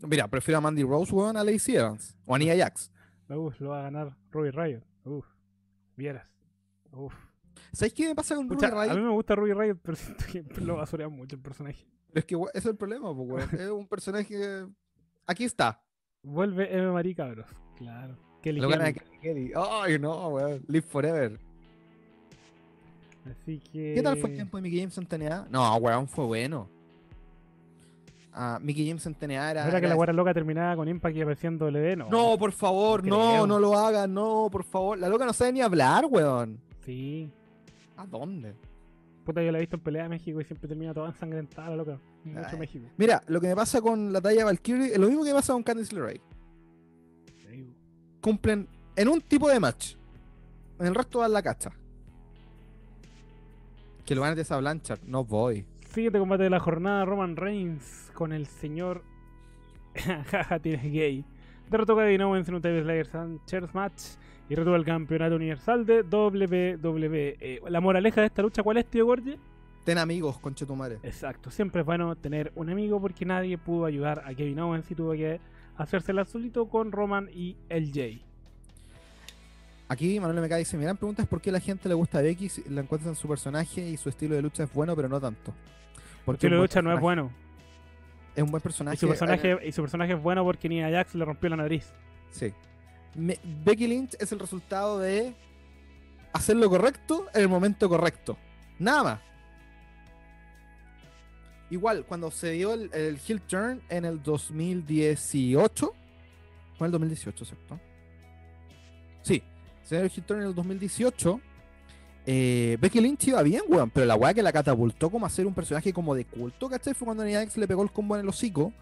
Mira, prefiero a Mandy Rose, weón, a Lacey Evans. O a Nia Jax. Uf, lo va a ganar Ruby Riot. Uf. Vieras. Uf. ¿Sabes qué me pasa con Pucha, Ruby a Riott? mí me gusta Ruby Riot, pero siento que lo basurean mucho el personaje. Es que weón, ese es el problema, pues, weón. Es un personaje. Aquí está. Vuelve M. Marie, cabros. Claro. Kelly Lo Kelly. Kelly. Ay, no, weón. Live forever. Así que. ¿Qué tal fue el tiempo de Mickey James en TNA? No, weón, fue bueno. a Mickey James en TNA era. ¿Era que era- la guarda loca terminaba con Impact y apareciendo LD? No. No, por favor, No no, no lo hagan, no, por favor. La loca no sabe ni hablar, weón. Sí. ¿A dónde? Puta, yo la he visto en pelea de México y siempre termina toda ensangrentada, la loca. Mucho Ay. México. Mira, lo que me pasa con la talla Valkyrie es lo mismo que me pasa con Candice LeRae. Cumplen en un tipo de match. En el resto dan la cacha. Que lo van a esa Blanchard, no voy. Siguiente combate de la jornada, Roman Reigns con el señor... Jaja, tienes gay. Derrotó a Kevin Owens en un Table Slayer Chairs match y retuvo el campeonato universal de WWE. La moraleja de esta lucha, ¿cuál es, tío Gorge? Ten amigos, conchetumare. Exacto, siempre es bueno tener un amigo porque nadie pudo ayudar a Kevin Owens y tuvo que hacérsela solito con Roman y el Jay. Aquí Manuel MK dice, mi gran pregunta es por qué la gente le gusta a Becky, la encuentran su personaje y su estilo de lucha es bueno, pero no tanto. Porque la un buen lucha no es bueno. Es un buen personaje. Y su personaje, y su personaje es bueno porque Nia Jax le rompió la nariz. Sí. Me- Becky Lynch es el resultado de hacer lo correcto en el momento correcto. Nada más. Igual, cuando se dio el, el heel turn en el 2018. Fue en el 2018, ¿cierto? Sí. Se dio el heel turn en el 2018. Eh, Becky Lynch iba bien, weón. Pero la weá que la catapultó como a ser un personaje como de culto, ¿cachai? Fue cuando Nia Jax le pegó el combo en el hocico.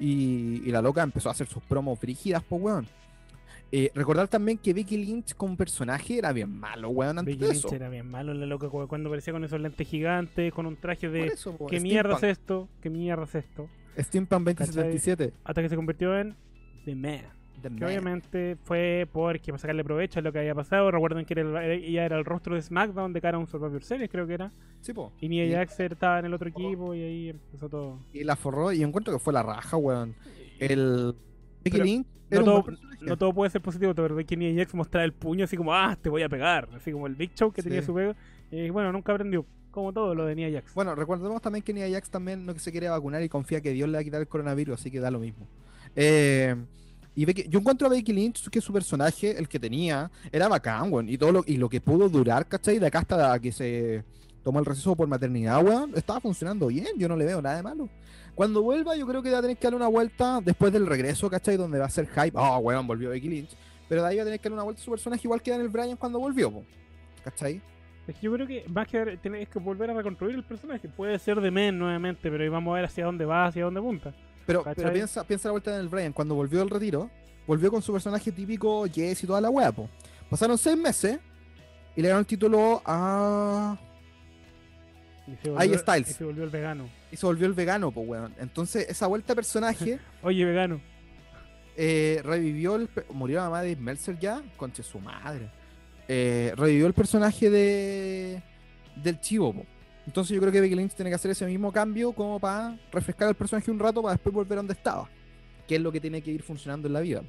Y, y la loca empezó a hacer sus promos brígidas, pues, weón. Eh, recordar también que Becky Lynch como personaje era bien malo, weón, antes Becky de Lynch eso. era bien malo la loca cu- cuando aparecía con esos lentes gigantes, con un traje de eso, ¿qué mierda es esto? ¿Qué mierda es esto? Steampunk 2077. Hasta que se convirtió en The Man. The Que Man. obviamente fue porque para sacarle provecho a lo que había pasado. Recuerden que era el- ella era el rostro de SmackDown de cara a un Survivor Series, creo que era. Sí, po. Y Nia Jax estaba en el otro equipo y ahí empezó todo. Y la forró y encuentro que fue la raja, weón. El Becky Lynch no todo-. No todo puede ser positivo, pero de que Nia Jax mostraba el puño así como, ah, te voy a pegar. Así como el Big Show que Sí. tenía su pego. Y bueno, nunca aprendió. Como todo lo de Nia Jax. Bueno, recordemos también que Nia Jax también no se quiere vacunar y confía que Dios le va a quitar el coronavirus, así que da lo mismo. Eh, y Becky- yo encuentro a Becky Lynch que su personaje, el que tenía, era bacán, weón. Y todo lo, y lo que pudo durar, ¿cachai? De acá hasta que se tomó el receso por maternidad, weón, estaba funcionando bien. Yo no le veo nada de malo. Cuando vuelva, yo creo que va a tener que darle una vuelta después del regreso, ¿cachai? Donde va a ser hype. Oh, weón, volvió Becky Lynch. Pero de ahí va a tener que darle una vuelta a su personaje, igual que Daniel Bryan cuando volvió, po. ¿cachai? Es que yo creo que más que tenés que volver a reconstruir el personaje. Puede ser de Men nuevamente, pero ahí vamos a ver hacia dónde va, hacia dónde apunta. Pero, pero piensa, piensa la vuelta en el Brian, cuando volvió del retiro, volvió con su personaje típico Jess y toda la wea, po. Pasaron seis meses y le dieron el título a. Ahí Styles. y se volvió el vegano. y se volvió el vegano, po, weón. Entonces, esa vuelta de personaje Oye, vegano. eh, revivió el. Murió la mamá de Meltzer ya, conche su madre. Eh, revivió el personaje de. del chivo, po. Entonces, yo creo que Becky Lynch tiene que hacer ese mismo cambio como para refrescar el personaje un rato para después volver a donde estaba. Que es lo que tiene que ir funcionando en la vida.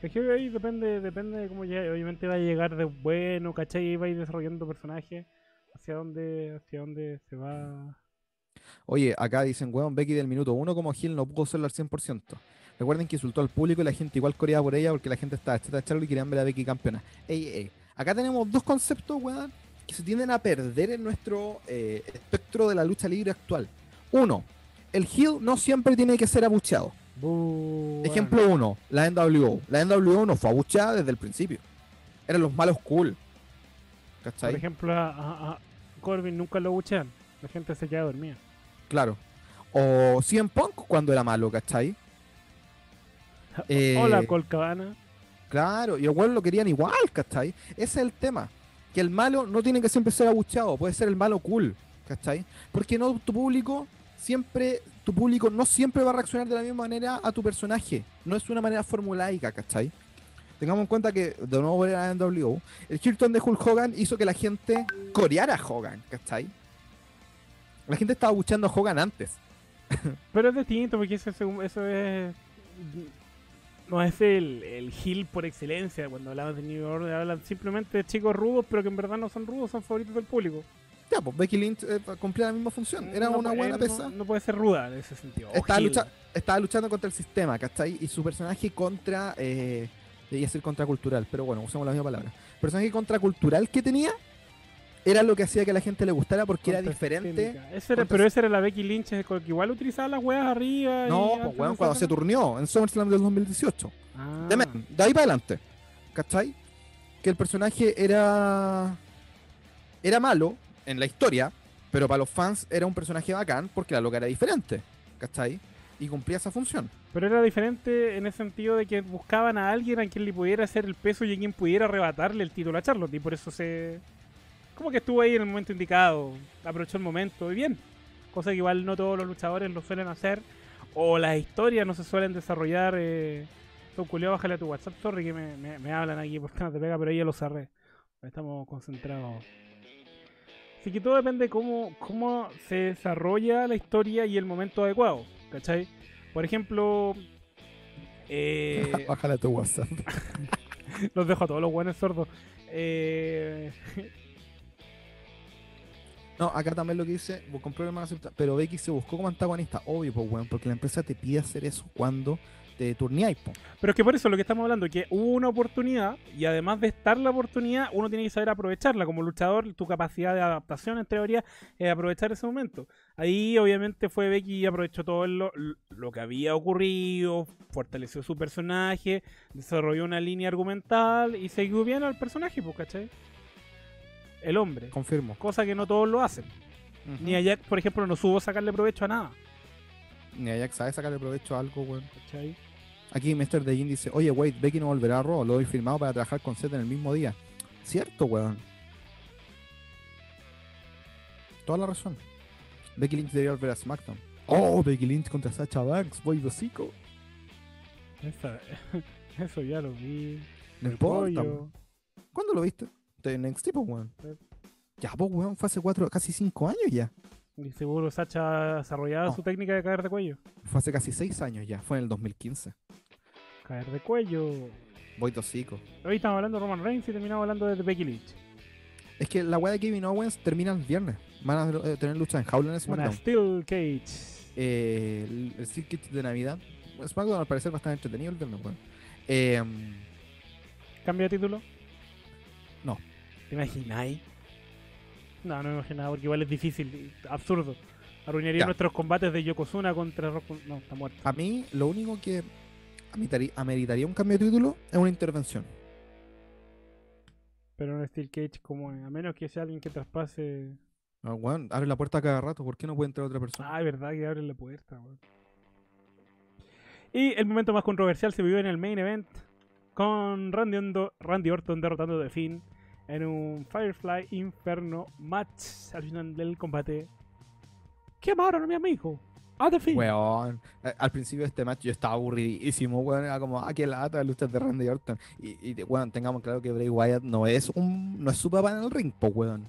Es que ahí depende, depende de cómo llegue. Obviamente va a llegar de bueno, ¿cachai? Y va a ir desarrollando personajes hacia dónde, hacia dónde se va. Oye, acá dicen, weón, Becky del minuto uno como Gil no pudo serlo al 100%. Recuerden que insultó al público y la gente igual coreaba por ella porque la gente estaba chata de Charlo y querían ver a Becky campeona. Ey, ey. Acá tenemos dos conceptos, weón, que se tienden a perder en nuestro eh, espectro de la lucha libre actual. Uno, el heel no siempre tiene que ser abucheado. Bu- Ejemplo uno, la NWO. La NWO no fue abucheada desde el principio. Eran los malos cool. Por ¿Cachai? ejemplo, a, a- a Corbin nunca lo buchean. La gente se queda dormida. Claro. O CM Punk cuando era malo, ¿cachai? Eh, Hola, Colcabana. Claro, y igual lo querían igual, ¿cachai? Ese es el tema. Que el malo no tiene que siempre ser abucheado, puede ser el malo cool, ¿cachai? Porque no tu público siempre, tu público no siempre va a reaccionar de la misma manera a tu personaje. No es una manera formulaica, ¿cachai? Tengamos en cuenta que, de nuevo volver a NWO, el Hilton de Hulk Hogan hizo que la gente coreara a Hogan, ¿cachai? La gente estaba abucheando a Hogan antes. Pero es distinto porque eso, es- eso es. No es el, el heel por excelencia. Cuando hablamos de New Order, hablan simplemente de chicos rudos, pero que en verdad no son rudos, son favoritos del público. Ya, pues Becky Lynch eh, cumplía la misma función. Era No una buena no- pesa. No, puede ser ruda en ese sentido. Estaba, lucha- estaba luchando contra el sistema, ¿cachai? Y su personaje contra. Eh, debía ser contracultural, pero bueno, usamos la misma palabra. El personaje contracultural que tenía era lo que hacía que a la gente le gustara porque era diferente. Ese era- pero esa era la Becky Lynch, que igual utilizaba las weas arriba. y No, pues, weón, cuando se turneó en SummerSlam del 2018. Ah. De, de ahí para adelante. ¿Cachai? Que el personaje era. Era malo en la historia, pero para los fans era un personaje bacán porque la loca era diferente. ¿Cachai? Y cumplía esa función. Pero era diferente en el sentido de que buscaban a alguien a quien le pudiera hacer el peso y a quien pudiera arrebatarle el título a Charlotte. Y por eso se. Como que estuvo ahí en el momento indicado. Aprovechó el momento y bien. Cosa que igual no todos los luchadores lo suelen hacer. O las historias no se suelen desarrollar. Eh... Don Culeo, bájale a tu WhatsApp. Sorry que me, me- me hablan aquí por temas de pega, pero ahí ya lo cerré. Estamos concentrados. Así que todo depende de cómo, cómo se desarrolla la historia y el momento adecuado. ¿Cachai? Por ejemplo, eh, Bájale a tu WhatsApp. los dejo a todos los buenos sordos. Eh, No, acá también lo que dice, con problemas acepta, pero Becky se buscó como antagonista, obvio, pues weón, porque la empresa te pide hacer eso cuando te turneáis, po. pero es que por eso lo que estamos hablando, que hubo una oportunidad y además de estar la oportunidad, uno tiene que saber aprovecharla. Como luchador, tu capacidad de adaptación en teoría es aprovechar ese momento. Ahí obviamente fue Becky y aprovechó todo lo, lo que había ocurrido, fortaleció su personaje, desarrolló una línea argumental y siguió bien al personaje, pues, ¿cachai? El hombre. Confirmo. Cosa que no todos lo hacen. Ni a Jack, por ejemplo, no supo sacarle provecho a nada. Ni Ajax sabe sacarle provecho a algo, weón. ¿Cachai? Aquí Mr. Degin dice, oye, wait, Becky no volverá a Raw, lo doy firmado para trabajar con Seth en el mismo día. Cierto, weón. Toda la razón. Becky Lynch debería volver a SmackDown. Oh, Becky Lynch contra Sacha Banks, voy. Esa- eso ya lo vi. No importa. ¿Cuándo lo viste? De NXT, pues, weón. Ya, pues, weón, fue hace cuatro, casi cinco años ya. Y seguro Sacha desarrollaba No. su técnica de caer de cuello. Fue hace casi seis años ya, fue en el 2015. Caer de cuello. Voy dosico. Hoy estamos hablando de Roman Reigns y terminamos hablando de Becky Lynch. Es que la weá de Kevin Owens termina el viernes. Van a eh, tener lucha en Howland en Una SmackDown. Steel Cage. Eh, el, el Steel Cage de Navidad. SmackDown al parecer va a estar entretenido el viernes, weón. Eh, ¿Cambia de título? ¿Te imagináis? No, no me imaginaba porque igual es difícil, absurdo. Arruinaría Ya. nuestros combates de Yokozuna contra Rock. No, está muerto. a mí, lo único que ameritaría, un cambio de título es una intervención. Pero no Steel Cage como a menos que sea alguien que traspase. Abre la puerta cada rato. ¿Por qué no puede entrar otra persona? Ah, es verdad que abren la puerta, weón. Y el momento más controversial se vivió en el main event con Randy, Ondo- Randy Orton derrotando a The Finn en un Firefly Inferno match al final del combate. Quemaron a mi amigo, a The Finn. Weón, eh, al principio de este match yo estaba aburridísimo, weón. Era como, ah, qué lata de luchas de Randy Orton. Y, y weón, tengamos claro que Bray Wyatt no es un no es su papá en el ring, po, weón.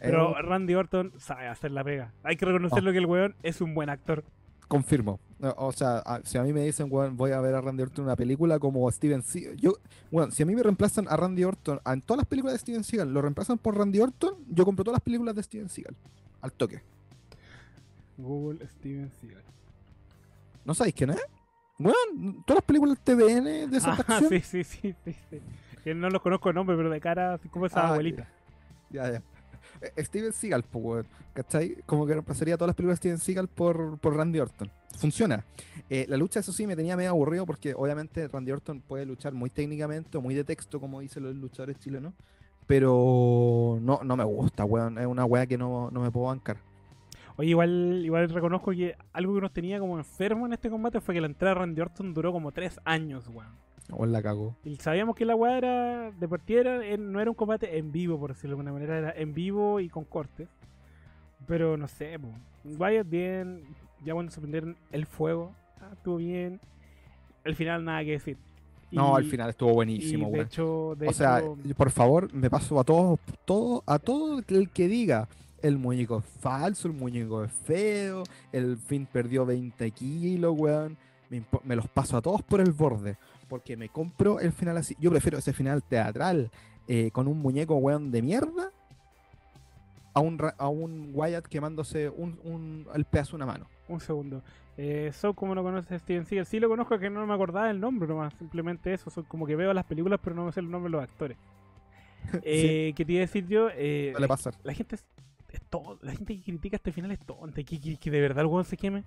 Pero un- Randy Orton sabe hacer la pega. Hay que reconocerlo que el weón es un buen actor. Confirmo. O sea, a- si a mí me dicen, weón, voy a ver a Randy Orton en una película como Steven Seagal. Yo, weón, si a mí me reemplazan a Randy Orton en todas las películas de Steven Seagal, lo reemplazan por Randy Orton, yo compro todas las películas de Steven Seagal. Al toque. Google Steven Seagal. ¿No sabéis quién es? Weón, todas las películas TVN de esa Ah, sí, sí, sí, sí, sí. No los conozco de nombre, pero de cara, como esa Ah, abuelita. Ya, ya. Steven Seagal. ¿Cachai? Como que reemplazaría todas las películas de Steven Seagal por, por Randy Orton. Funciona. Eh, la lucha, eso sí, me tenía medio aburrido porque obviamente Randy Orton puede luchar muy técnicamente o muy de texto, como dicen los luchadores chilenos. Pero no, no me gusta, weón. Es una weá que no, no me puedo bancar. Oye, igual, igual reconozco que algo que nos tenía como enfermo en este combate fue que la entrada de Randy Orton duró como tres años, weón. Weón, la cago. Y sabíamos que la weá era, de partida era- no era un combate en vivo, por decirlo de alguna manera, era en vivo y con cortes. Pero no sé, po. Wyatt bien, ya cuando se prendieron el fuego, ah, estuvo bien. El final nada que decir. No, al final estuvo buenísimo, de weón. hecho, de O sea, por favor, me paso a todos, todo, a todo el que diga el muñeco es falso, el muñeco es feo, el fin perdió 20 kilos, weón. Me los paso a todos por el borde. Porque me compro el final así. Yo prefiero ese final teatral eh, con un muñeco, weón, de mierda. A un, a un Wyatt quemándose un, un- el pedazo de una mano. un segundo. Eh, so, como no conoces a Steven Seagal? Sí lo conozco, que no me acordaba el nombre nomás. Simplemente eso. Soy como que veo las películas, pero no me sé el nombre de los actores. Eh, ¿Qué te iba a decir yo? Eh, Suele pasar. la gente es, es todo, la gente que critica este final es tonta, que, que, que de verdad el weón se queme.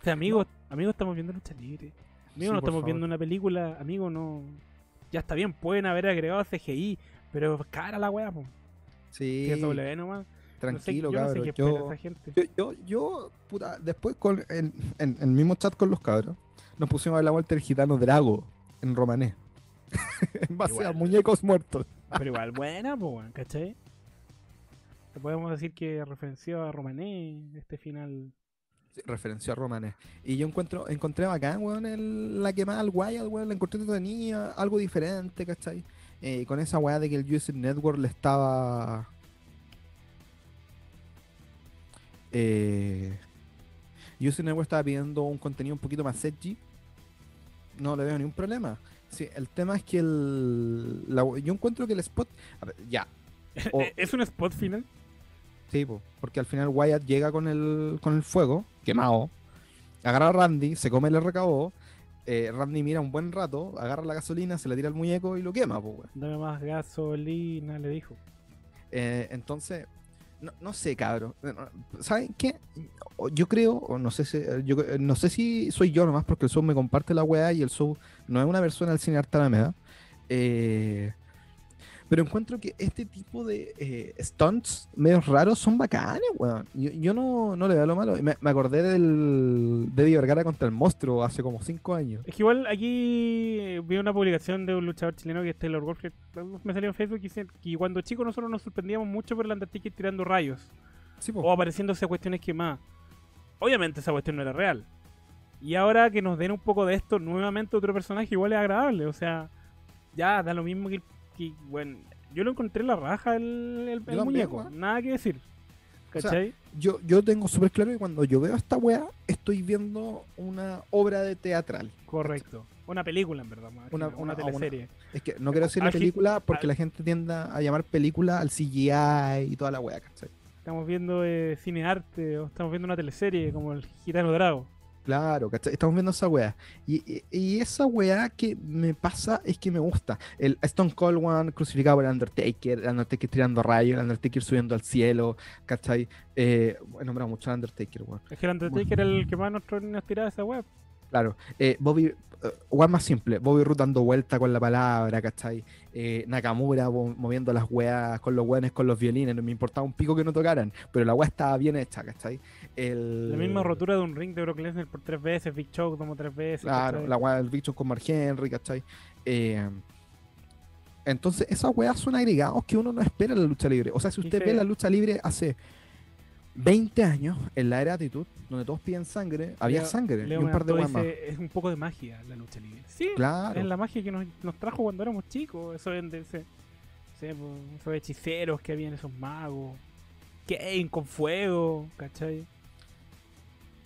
O sea, amigos, amigos estamos viendo lucha libre. Amigos, Sí, no estamos favor. viendo una película, amigos, no. Ya está bien, pueden haber agregado CGI, pero cara la weá, po. Sí, W nomás. tranquilo, no sé, yo no sé cabrón. yo, esa gente. yo, yo, yo, puta, después con en, en- el mismo chat con los cabros, nos pusimos a la vuelta el gitano Drago en romanés. en base a muñecos muertos. Pero igual, buena, pues, weón, ¿cachai? Te podemos decir que referenció a Romané este final. Sí, referenció a romanés. Y yo encuentro, encontré bacán, weón, el- la quemada al Wild, weón, la encontré tenía algo diferente, ¿cachai? Eh, con esa weá de que el User Network le estaba. Eh, User Network estaba pidiendo un contenido un poquito más edgy. No le veo ningún problema. Sí, el tema es que el. la- yo encuentro que el spot. a ver, ya. O- ¿Es un spot final? Sí, po, porque al final Wyatt llega con el, con el fuego, quemado, agarra a Randy, se come el RKO, eh, Randy mira un buen rato, agarra la gasolina, se le tira al muñeco y lo quema, po, weón. Dame más gasolina, le dijo. Eh, entonces, no, no sé, cabrón. Eh, ¿Saben qué? Yo creo, o no sé si, yo, eh, no sé si soy yo nomás, porque el show me comparte la weá y el show no es una persona del cine Arte Alameda. Eh, pero encuentro que este tipo de eh, stunts medios raros son bacanes, weón. Yo, yo no, no le veo lo malo. Me, me acordé del de Vergara contra el monstruo hace como 5 años. Es que igual aquí eh, vi una publicación de un luchador chileno que es Taylor Wolf, que me salió en Facebook y dice que cuando chicos nosotros nos sorprendíamos mucho por el Undertaker tirando rayos Sí, o apareciéndose cuestiones quemadas. Obviamente esa cuestión no era real. Y ahora que nos den un poco de esto, nuevamente otro personaje igual es agradable. O sea, ya da lo mismo que, que bueno, yo lo encontré la raja el, el- el muñeco. Nada que decir. O sea, ¿Cachai? yo, yo tengo súper claro que cuando yo veo esta weá, estoy viendo una obra de teatral. Correcto. Una película, en verdad. Una- una- una, una- teleserie. Es que no quiero decir gi- película porque al- la gente tiende a llamar película al CGI y toda la weá, ¿cachai? Estamos viendo eh, cine arte o estamos viendo una teleserie como el Gitano Drago. Claro, ¿cachai? Estamos viendo esa weá. Y, y- y esa weá que me pasa es que me gusta. El Stone Cold One crucificado por el Undertaker, el Undertaker tirando rayos, el Undertaker subiendo al cielo, ¿cachai? Eh, he nombrado mucho al Undertaker, weón. Es que el Undertaker era el que más nos, nos tiraba esa web. Claro, eh, Bobby, eh, weá más simple, Bobby Roode dando vuelta con la palabra, ¿cachai? Eh, Nakamura mo- moviendo las weas con los weones, con los violines, no me importaba un pico que no tocaran, pero la wea estaba bien hecha, ¿cachai? El... La misma rotura de un ring de Brock Lesnar por tres veces, Big Show como tres veces. Claro, ¿cachai? la weá del bicho con Mark Henry, ¿cachai? Eh, entonces, esas weas son agregados que uno no espera en la lucha libre. O sea, si usted ve la lucha libre hace 20 años, en la era de actitud, donde todos piden sangre, había Leo- sangre Leo y un par de dice, Es un poco de magia la lucha libre. Sí, Claro. es la magia que nos, nos trajo cuando éramos chicos. Eso de, de ese- ese, esos hechiceros que habían esos magos. Kane con fuego, ¿cachai?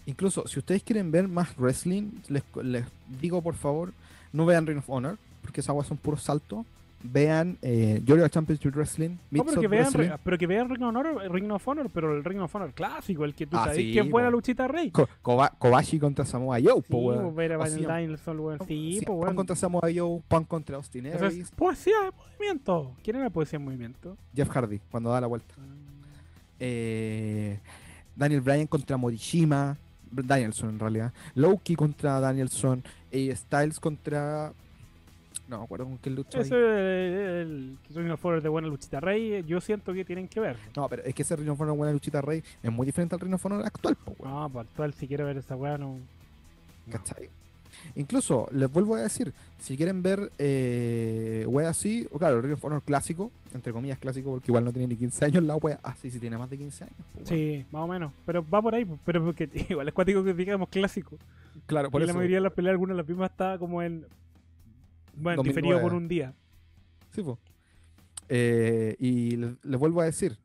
Incluso, si ustedes quieren ver más wrestling, les, les digo por favor, no vean Ring of Honor, porque esas weas son puros saltos. Vean eh, Georgia Championship Wrestling, No, pero que, vean, Wrestling, Re- pero que vean Ring of, Honor, Ring of Honor, pero el Ring of Honor clásico, el que tú Ah, sabes sí, quién fue la luchita rey. Ko- Koba- Kobashi contra Samoa Joe, Sí, po, weón. ver a O Van CM Danielson, weón. Sí, Sí, Punk contra Samoa Joe, Punk contra Austin Eso Aries, es poesía de movimiento. ¿Quién era poesía en movimiento? Jeff Hardy, cuando da la vuelta. Ah, Eh, Daniel Bryan contra Morishima, Danielson en realidad. Loki contra Danielson, eh, Styles contra... No me acuerdo con qué lucha. Eso es el Ring of Honor de buena luchita rey. Yo siento que tienen que ver. No, pero es que ese Ring of Honor buena luchita rey es muy diferente al of Honor actual, po, weón. No, pues actual, si quiero ver esa weá, no. ¿Cachai? Incluso, les vuelvo a decir, si quieren ver eh, wea así, o claro, el Ring of Honor clásico, entre comillas clásico, porque igual no tiene ni 15 años la wea. Ah, sí, sí tiene más de 15 años. Sí, más o menos. Pero va por ahí, pero porque igual es cuático que digamos clásico. Claro, por y eso. la mayoría de las peleas, algunas de las mismas está como en. Bueno, 2009. diferido por un día. Sí, po. Eh, y les, les vuelvo a decir,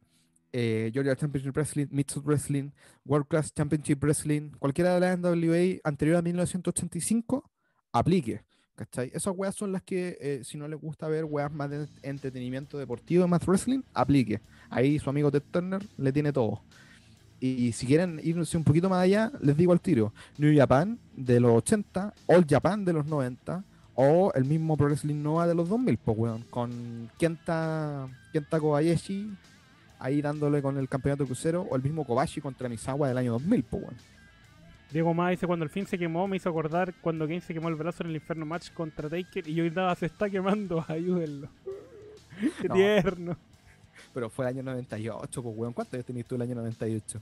eh, Georgia Championship Wrestling, Mid-South Wrestling, World Class Championship Wrestling, cualquiera de las NWA anterior a 1985, aplique. ¿Cachai? Esas weas son las que, eh, si no les gusta ver weas más de entretenimiento deportivo, más wrestling, aplique. Ahí su amigo Ted Turner le tiene todo. Y si quieren irse un poquito más allá, les digo al tiro. New Japan de los 80, All Japan de los 90, O el mismo Pro Wrestling Nova de los 2000, pues, weón. Con Kenta, Kenta Kobayashi ahí dándole con el campeonato crucero. O el mismo Kobashi contra Misawa del año 2000, pues, weón. Diego Más dice, cuando el fin se quemó, me hizo acordar cuando Kane se quemó el brazo en el Inferno Match contra Taker y hoy daba se está quemando, ayúdenlo. Qué No. tierno. Pero fue el año 98, pues, weón. ¿Cuántos años tenías tú el año 98?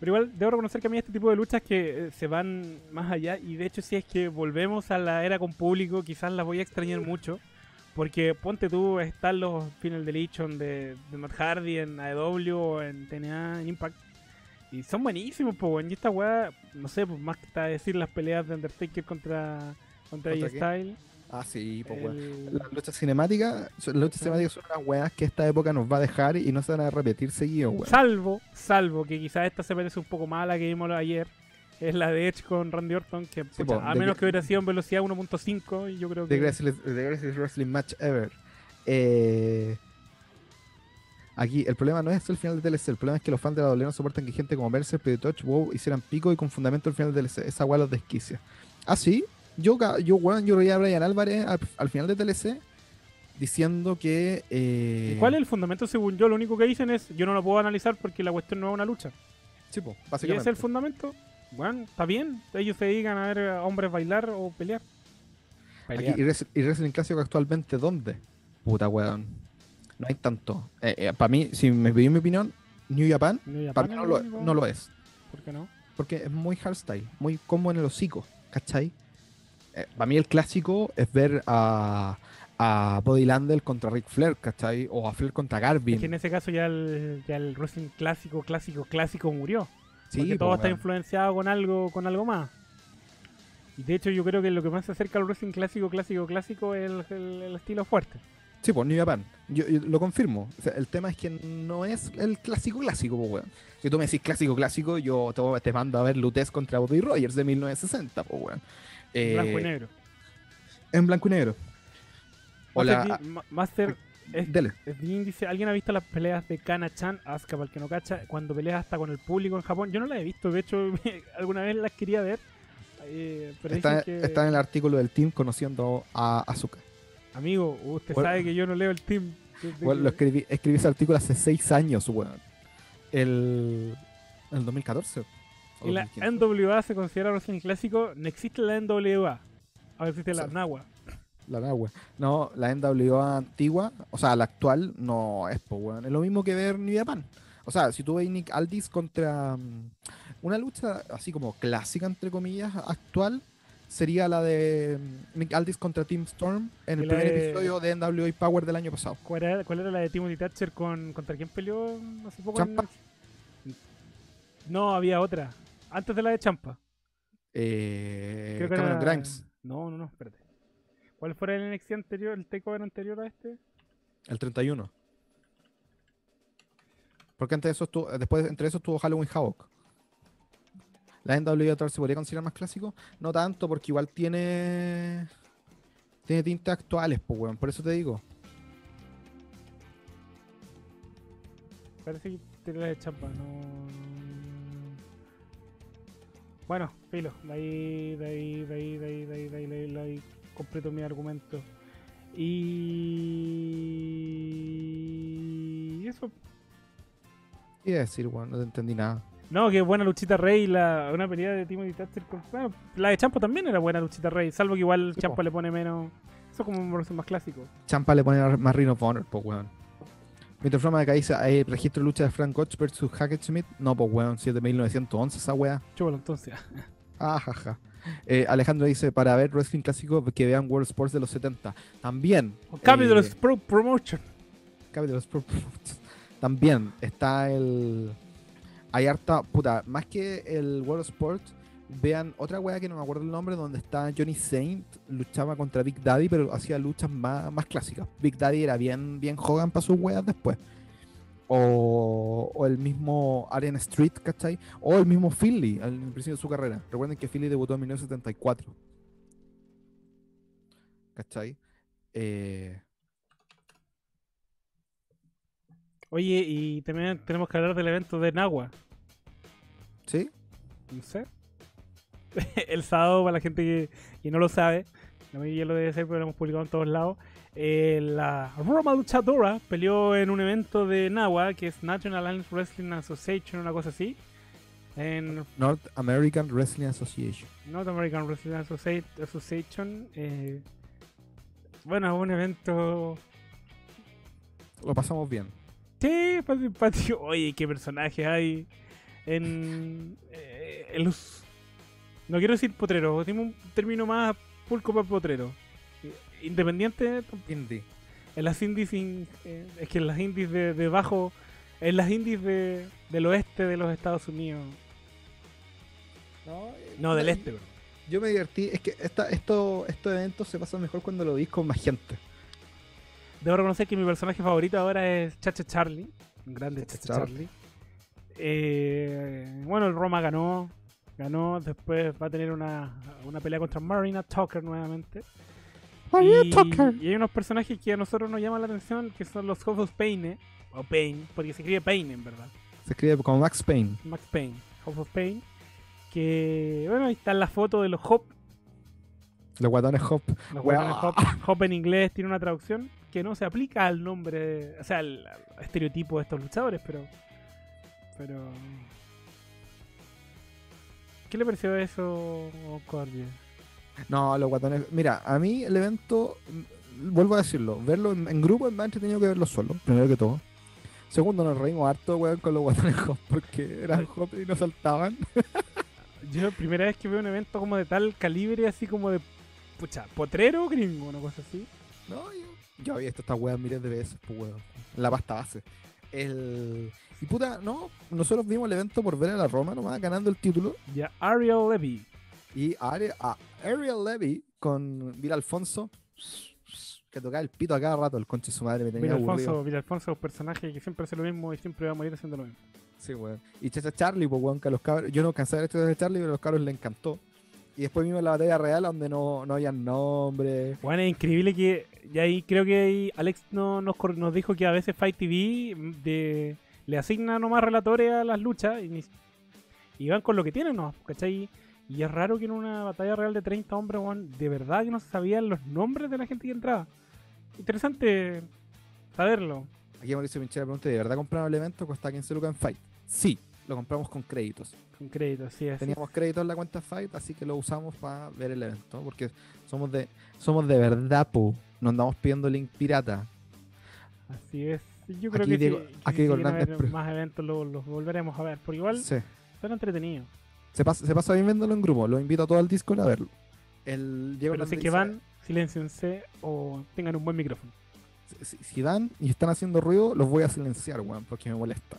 Pero igual debo reconocer que a mí este tipo de luchas que eh, se van más allá y de hecho si es que volvemos a la era con público quizás las voy a extrañar mucho porque ponte tú están los Final Deletion de, de Matt Hardy en AEW en TNA en Impact y son buenísimos pues y esta weá no sé pues más que está decir las peleas de Undertaker contra contra ¿Contra? Styles Ah, sí, pues, weón. el- Las luchas cinemáticas, son- las luchas cinemáticas son unas weas que esta época nos va a dejar y no se van a repetir seguido, weón. Salvo, salvo que quizás esta se parece un poco más a la que vimos ayer. Es la de Edge con Randy Orton, que pucha, po, a menos que- hubiera sido en velocidad 1.5, y yo creo The que... greatest, the greatest wrestling match ever. Eh, aquí, el problema no es el final de TLC, el problema es que los fans de la W no soportan que gente como Mercer, Touch, WoW hicieran pico y con fundamento el final de TLC. Esa wea los desquicia. Ah, sí, yo, ca- yo, weón, yo veía a Brian Álvarez al, al final de TLC diciendo que. eh, ¿Y ¿Cuál es el fundamento según yo? Lo único que dicen es, yo no lo puedo analizar porque la cuestión no es una lucha. Sí, ¿Y ese es el fundamento? Bueno, está bien. Ellos se dedican a ver a hombres bailar o pelear. Aquí, Pelear. y, wrestling, y wrestling clásico actualmente, ¿dónde? Puta weón. No hay tanto. para mí, si me pedí mi opinión, New Japan, New Japan para mí no lo no lo es. ¿Por qué no? Porque es muy hardstyle, muy como en el hocico, ¿cachai? Para mí el clásico es ver a, a Body Landel contra Ric Flair, ¿cachai? O a Flair contra Garvin. Es que en ese caso ya el, ya el wrestling clásico, clásico, clásico murió. sí, porque po, todo está influenciado con algo, con algo más. Y de hecho yo creo que lo que más se acerca al wrestling clásico, clásico, clásico es el, el- el estilo fuerte. Sí, pues New Japan. Yo, yo lo confirmo. O sea, el tema es que no es el clásico clásico, pues, weón. Si tú me decís clásico clásico, yo te, te mando a ver Lutes contra Bobby Rogers de 1960, pues, weón. Eh, Blanco y negro. En blanco y negro. Master, Hola. G- Ma- Master es- Dele. es bien, dice, ¿alguien ha visto las peleas de Kana-chan, Asuka, para el que no cacha, cuando pelea hasta con el público en Japón? Yo no las he visto, de hecho alguna vez las quería ver. eh, pero Está, dicen que, está en el artículo del team conociendo a Azuka. Amigo, usted Bueno. sabe que yo no leo el team. Bueno, que- lo escribí, escribí ese artículo hace seis años, weón. El, el 2014. O Y la 2015. NWA se considera wrestling clásico. No existe la NWA. Ahora existe la Sí. NAWA. La Nahua. No, la NWA antigua, o sea, la actual, no es, pues, weón. Es lo mismo que ver New Japan. O sea, si tú ves Nick Aldis contra mm, una lucha así como clásica, entre comillas, actual, sería la de mm, Nick Aldis contra Team Storm en el primer de- episodio de NWA Power del año pasado. ¿Cuál era, cuál era la de Timothy Thatcher con contra quién peleó hace poco? en-. No, había otra. Antes de la de Champa. Eh, Creo que Cameron era- Grimes, No, no, no, espérate. ¿Cuál fue el NXT anterior, el takeover anterior a este? el 31. Porque antes de eso estuvo, después entre eso estuvo Halloween Havoc. La NWA se podría considerar más clásico, no tanto porque igual tiene tiene tintes actuales, pues weón, por eso te digo. Parece que tiene la de Champa, no. Bueno, filo, de ahí, de ahí, de ahí, de ahí, de ahí, de ahí, de ahí, de ahí completo mi argumento. Y eso. Y decir, weón, no te entendí nada. No, que buena Luchita Rey, la, una pelea de Timothy Thatcher con. Bueno, la de Champa también era buena Luchita Rey, salvo que igual Sí, Champa po. le pone menos. Eso es como un más clásico. Champa le pone más Ring of Honor, pues weón. Forma de acá dice, ¿hay registro de lucha de Frank Gotch versus Hackett Smith? No, pues weón, 7911 esa weá. Chúpalo entonces. Ah, jaja. Eh, Alejandro dice, para ver wrestling clásico, que vean World Sports de los 70. También. De eh, Pro Promotion. Los Pro Promotions. También está el. Hay harta. Puta, más que el World Sport, vean otra wea que no me acuerdo el nombre, donde está Johnny Saint, luchaba contra Big Daddy, pero hacía luchas más, más clásicas. Big Daddy era bien, bien Hogan para sus weas después. O, o el mismo Arian Street, ¿cachai? O el mismo Philly al principio de su carrera. Recuerden que Philly debutó en 1974. ¿Cachai? Eh, Oye, y también tenemos que hablar del evento de Nagua. ¿Sí? No sé. el sábado, para la gente que, que no lo sabe, la mayoría lo debe ser, pero lo hemos publicado en todos lados. eh, la Roma Luchadora peleó en un evento de NAWA, que es National Alliance Wrestling Association, una cosa así. En North American Wrestling Association. North American Wrestling Associ- Association. eh, bueno, un evento. Lo pasamos bien. Sí, fue simpático. Oye, qué personajes hay en, eh, en los. No quiero decir potrero, tiene un término más pulco para potrero. Eh, Independiente, Indie. en las indies, in- eh, es que en las indies de, de bajo, en las indies de, del oeste de los Estados Unidos. No, del este, bro. Yo me divertí. Es que esta, esto, estos eventos se pasan mejor cuando lo vis con más gente. Debo reconocer que mi personaje favorito ahora es Chacha Charlie. Un grande Chacha Chacha Charlie. Eh, bueno, el Roma ganó. Ganó. Después va a tener una, una pelea contra Marina Tucker nuevamente. y, y hay unos personajes que a nosotros nos llaman la atención que son los House of Pain. eh, O Pain, porque se escribe Pain en verdad. Se escribe como Max Payne. Max Payne. House of Pain. Que bueno, ahí está la foto de los Hop. Los guatones Hop. Los guatones Hop. Hop en inglés tiene una traducción que no se aplica al nombre, o sea, al, al estereotipo de estos luchadores, pero. Pero. ¿Qué le pareció eso, Cordia? No, los guatones. Mira, a mí el evento, mm, vuelvo a decirlo, verlo en, en grupo es más entretenido que verlo solo, primero que todo. Segundo, nos reímos harto, weón, con los guatones Hop porque eran Hop y nos saltaban. Yo, primera vez que veo un evento como de tal calibre, así como de. Pucha, potrero gringo, una cosa así. No, yo, yo había visto estas weas miles de veces, pues weón. La pasta base. El. Y puta, no, nosotros vimos el evento por ver a la Roma nomás ganando el título. Ya, Ariel Levy. Y a Ari- a Ariel Levy con Vila Alfonso, que tocaba el pito a cada rato, el conche de su madre me tenía aburrido. Alfonso, Mira Alfonso, un personaje que siempre hace lo mismo y siempre va a morir haciendo lo mismo. Sí, weón. Y Chacha Charlie, pues weón, que a los cabros, yo no cansé de ver Chacha Charlie, pero a los cabros les encantó. Y después vimos la batalla real donde no, no había nombre. Bueno, es increíble que. Y ahí creo que ahí Alex no, nos, nos dijo que a veces Fight TV de, le asigna nomás relatores a las luchas y, y van con lo que tienen, ¿no? ¿Cachai? Y es raro que en una batalla real de 30 hombres, weón, de verdad que no se sabían los nombres de la gente que entraba. Interesante saberlo. Aquí Mauricio Pinchera pregunta, ¿de verdad compraron el evento? Cuesta 15 lucas en Fight. Sí, lo compramos con créditos. Con crédito, así es. Teníamos créditos en la cuenta Fight, así que lo usamos para ver el evento. Porque somos de somos de verdad, pu. No andamos pidiendo link pirata. Así es. Yo creo Aquí que, Diego- que aquí Diego Hernández más eventos los los volveremos a ver. Porque igual Sí. son entretenidos. Se pasa, se pasa bien viéndolo en grupo. Los invito a todo al Discord a verlo. El Diego Pero si Hernández que van, silenciense o tengan un buen micrófono. si, si dan y están haciendo ruido, los voy a silenciar, weón, porque me molesta.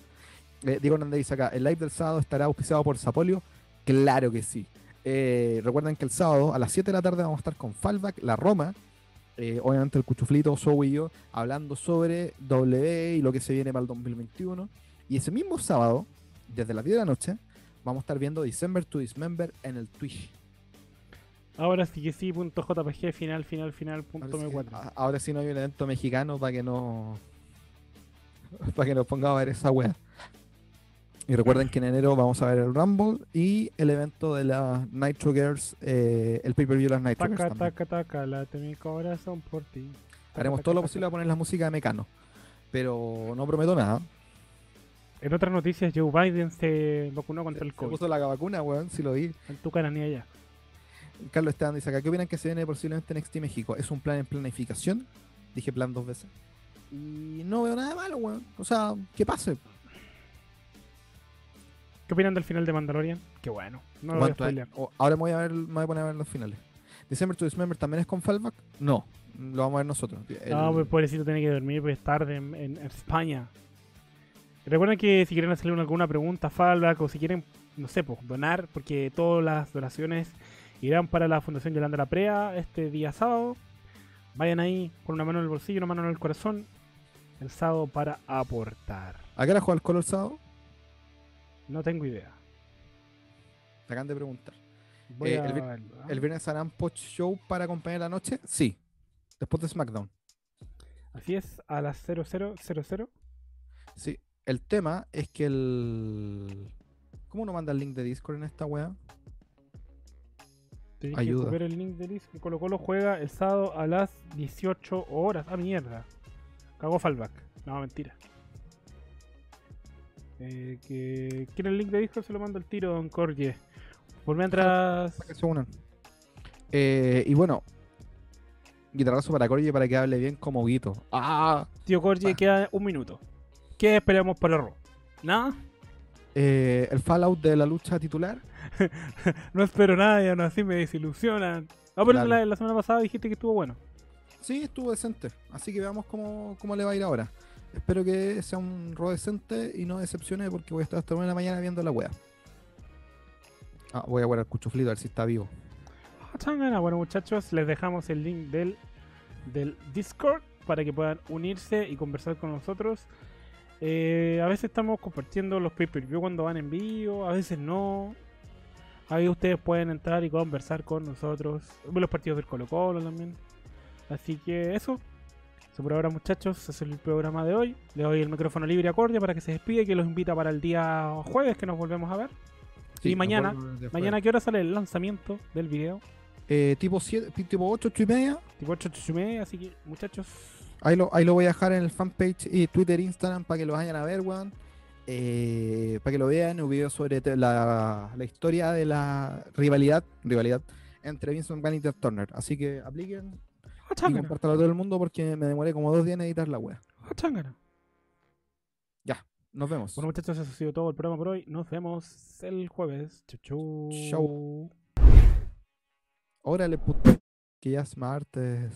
Eh, Diego Hernández dice acá, ¿el live del sábado estará auspiciado por Zapolio? Claro que sí. Eh, recuerden que el sábado a las 7 de la tarde vamos a estar con Fallback, La Roma, eh, obviamente el Cuchuflito, Zoe y yo, hablando sobre W y lo que se viene para el 2021. Y ese mismo sábado, desde las 10 de la noche, vamos a estar viendo December to Dismember en el Twitch. Ahora sí que sí, punto JPG, final, final, final, punto Ahora sí, M4. a- ahora sí no hay un evento mexicano para que no. para que nos pongamos a ver esa wea. Y recuerden que en enero vamos a ver el Rumble y el evento de las Nitro Girls, eh, el pay-per-view de las Nitro Girls. Taca, también. taca, taca, late mi corazón por ti. Haremos todo lo posible para poner la música de Mecano. Pero no prometo nada. En otras noticias, Joe Biden se vacunó contra el Se COVID. puso la vacuna, weón, si lo vi. En tu cara ni allá. Carlos Esteban dice acá, ¿qué opinan que se viene posiblemente en NXT México? ¿Es un plan en planificación? Dije plan dos veces. Y no veo nada de malo, weón. O sea, que pase. ¿Qué opinan del final de Mandalorian? Qué bueno. No lo voy a ¿Cuánto hay? spoilear. O- ahora me voy, a ver, me voy a poner a ver los finales. ¿December to Dismember también es con Fallback? No, lo vamos a ver nosotros. El- No, pues pobrecito tiene que dormir, pues es tarde en, en- en España. Recuerden que si quieren hacerle una- alguna pregunta a Fallback o si quieren, no sé, pues donar, porque todas las donaciones irán para la Fundación Yolanda La Prea este día sábado. Vayan ahí con una mano en el bolsillo, una mano en el corazón, el sábado para aportar. ¿A qué hora juega el Color sábado? No tengo idea. Te acaban de preguntar. Eh, a el vi- verlo, ¿ah? ¿El viernes harán post show para acompañar la noche? Sí. Después de SmackDown. Así es, a las 0000. Sí. El tema es que el. ¿Cómo uno manda el link de Discord en esta wea? Tenéis que Ayuda. copiar el link de que Colo Colo juega el sábado a las 18 horas. Ah, mierda. Cagó fallback. No, mentira. Eh, que quiere el link de Discord, se lo mando el tiro, Don Corje. Por mientras. Para que se unan. Eh, y bueno, guitarrazo para Corey para que hable bien como Guito. ¡Ah! Tío Corje, Ah. queda un minuto. ¿Qué esperamos para el Raw? ¿Nada? Eh, el Fallout de la lucha titular. No espero nada y aún así me desilusionan. Ah, pero la, la semana pasada dijiste que estuvo bueno. Sí, estuvo decente. Así que veamos cómo, cómo le va a ir ahora. Espero que sea un rol decente y no decepcione porque voy a estar hasta una de la mañana viendo la wea. Ah, voy a guardar cuchuflito a ver si está vivo. Ah. Bueno, muchachos, les dejamos el link del, del Discord para que puedan unirse y conversar con nosotros. Eh, a veces estamos compartiendo los pay-per-view cuando van en vivo, a veces no. Ahí ustedes pueden entrar y conversar con nosotros. Los partidos del Colo Colo también. Así que eso. Eso por ahora, muchachos. Ese es el programa de hoy. Le doy el micrófono libre a Cordia para que se despide, que los invita para el día jueves que nos volvemos a ver. Y mañana-. Mañana, ¿a qué hora sale el lanzamiento del video? Eh, tipo 7, tipo 8, 8 y media. Tipo 8, 8 y media, así que muchachos, Ahí lo, ahí lo voy a dejar en el fanpage y Twitter, Instagram para que lo vayan a ver, weón. Eh, para que lo vean, un video sobre la, la historia de la rivalidad, rivalidad entre Vincent McMahon y Turner. Así que apliquen ¡Ah, y compártalo a todo el mundo porque me demoré como dos días en editar la wea. ¡Ah, chángana! Nos vemos. Bueno muchachos, eso ha sido todo el programa por hoy. Nos vemos el jueves. Chau, chau. Chau. Órale, puto. Que ya es martes.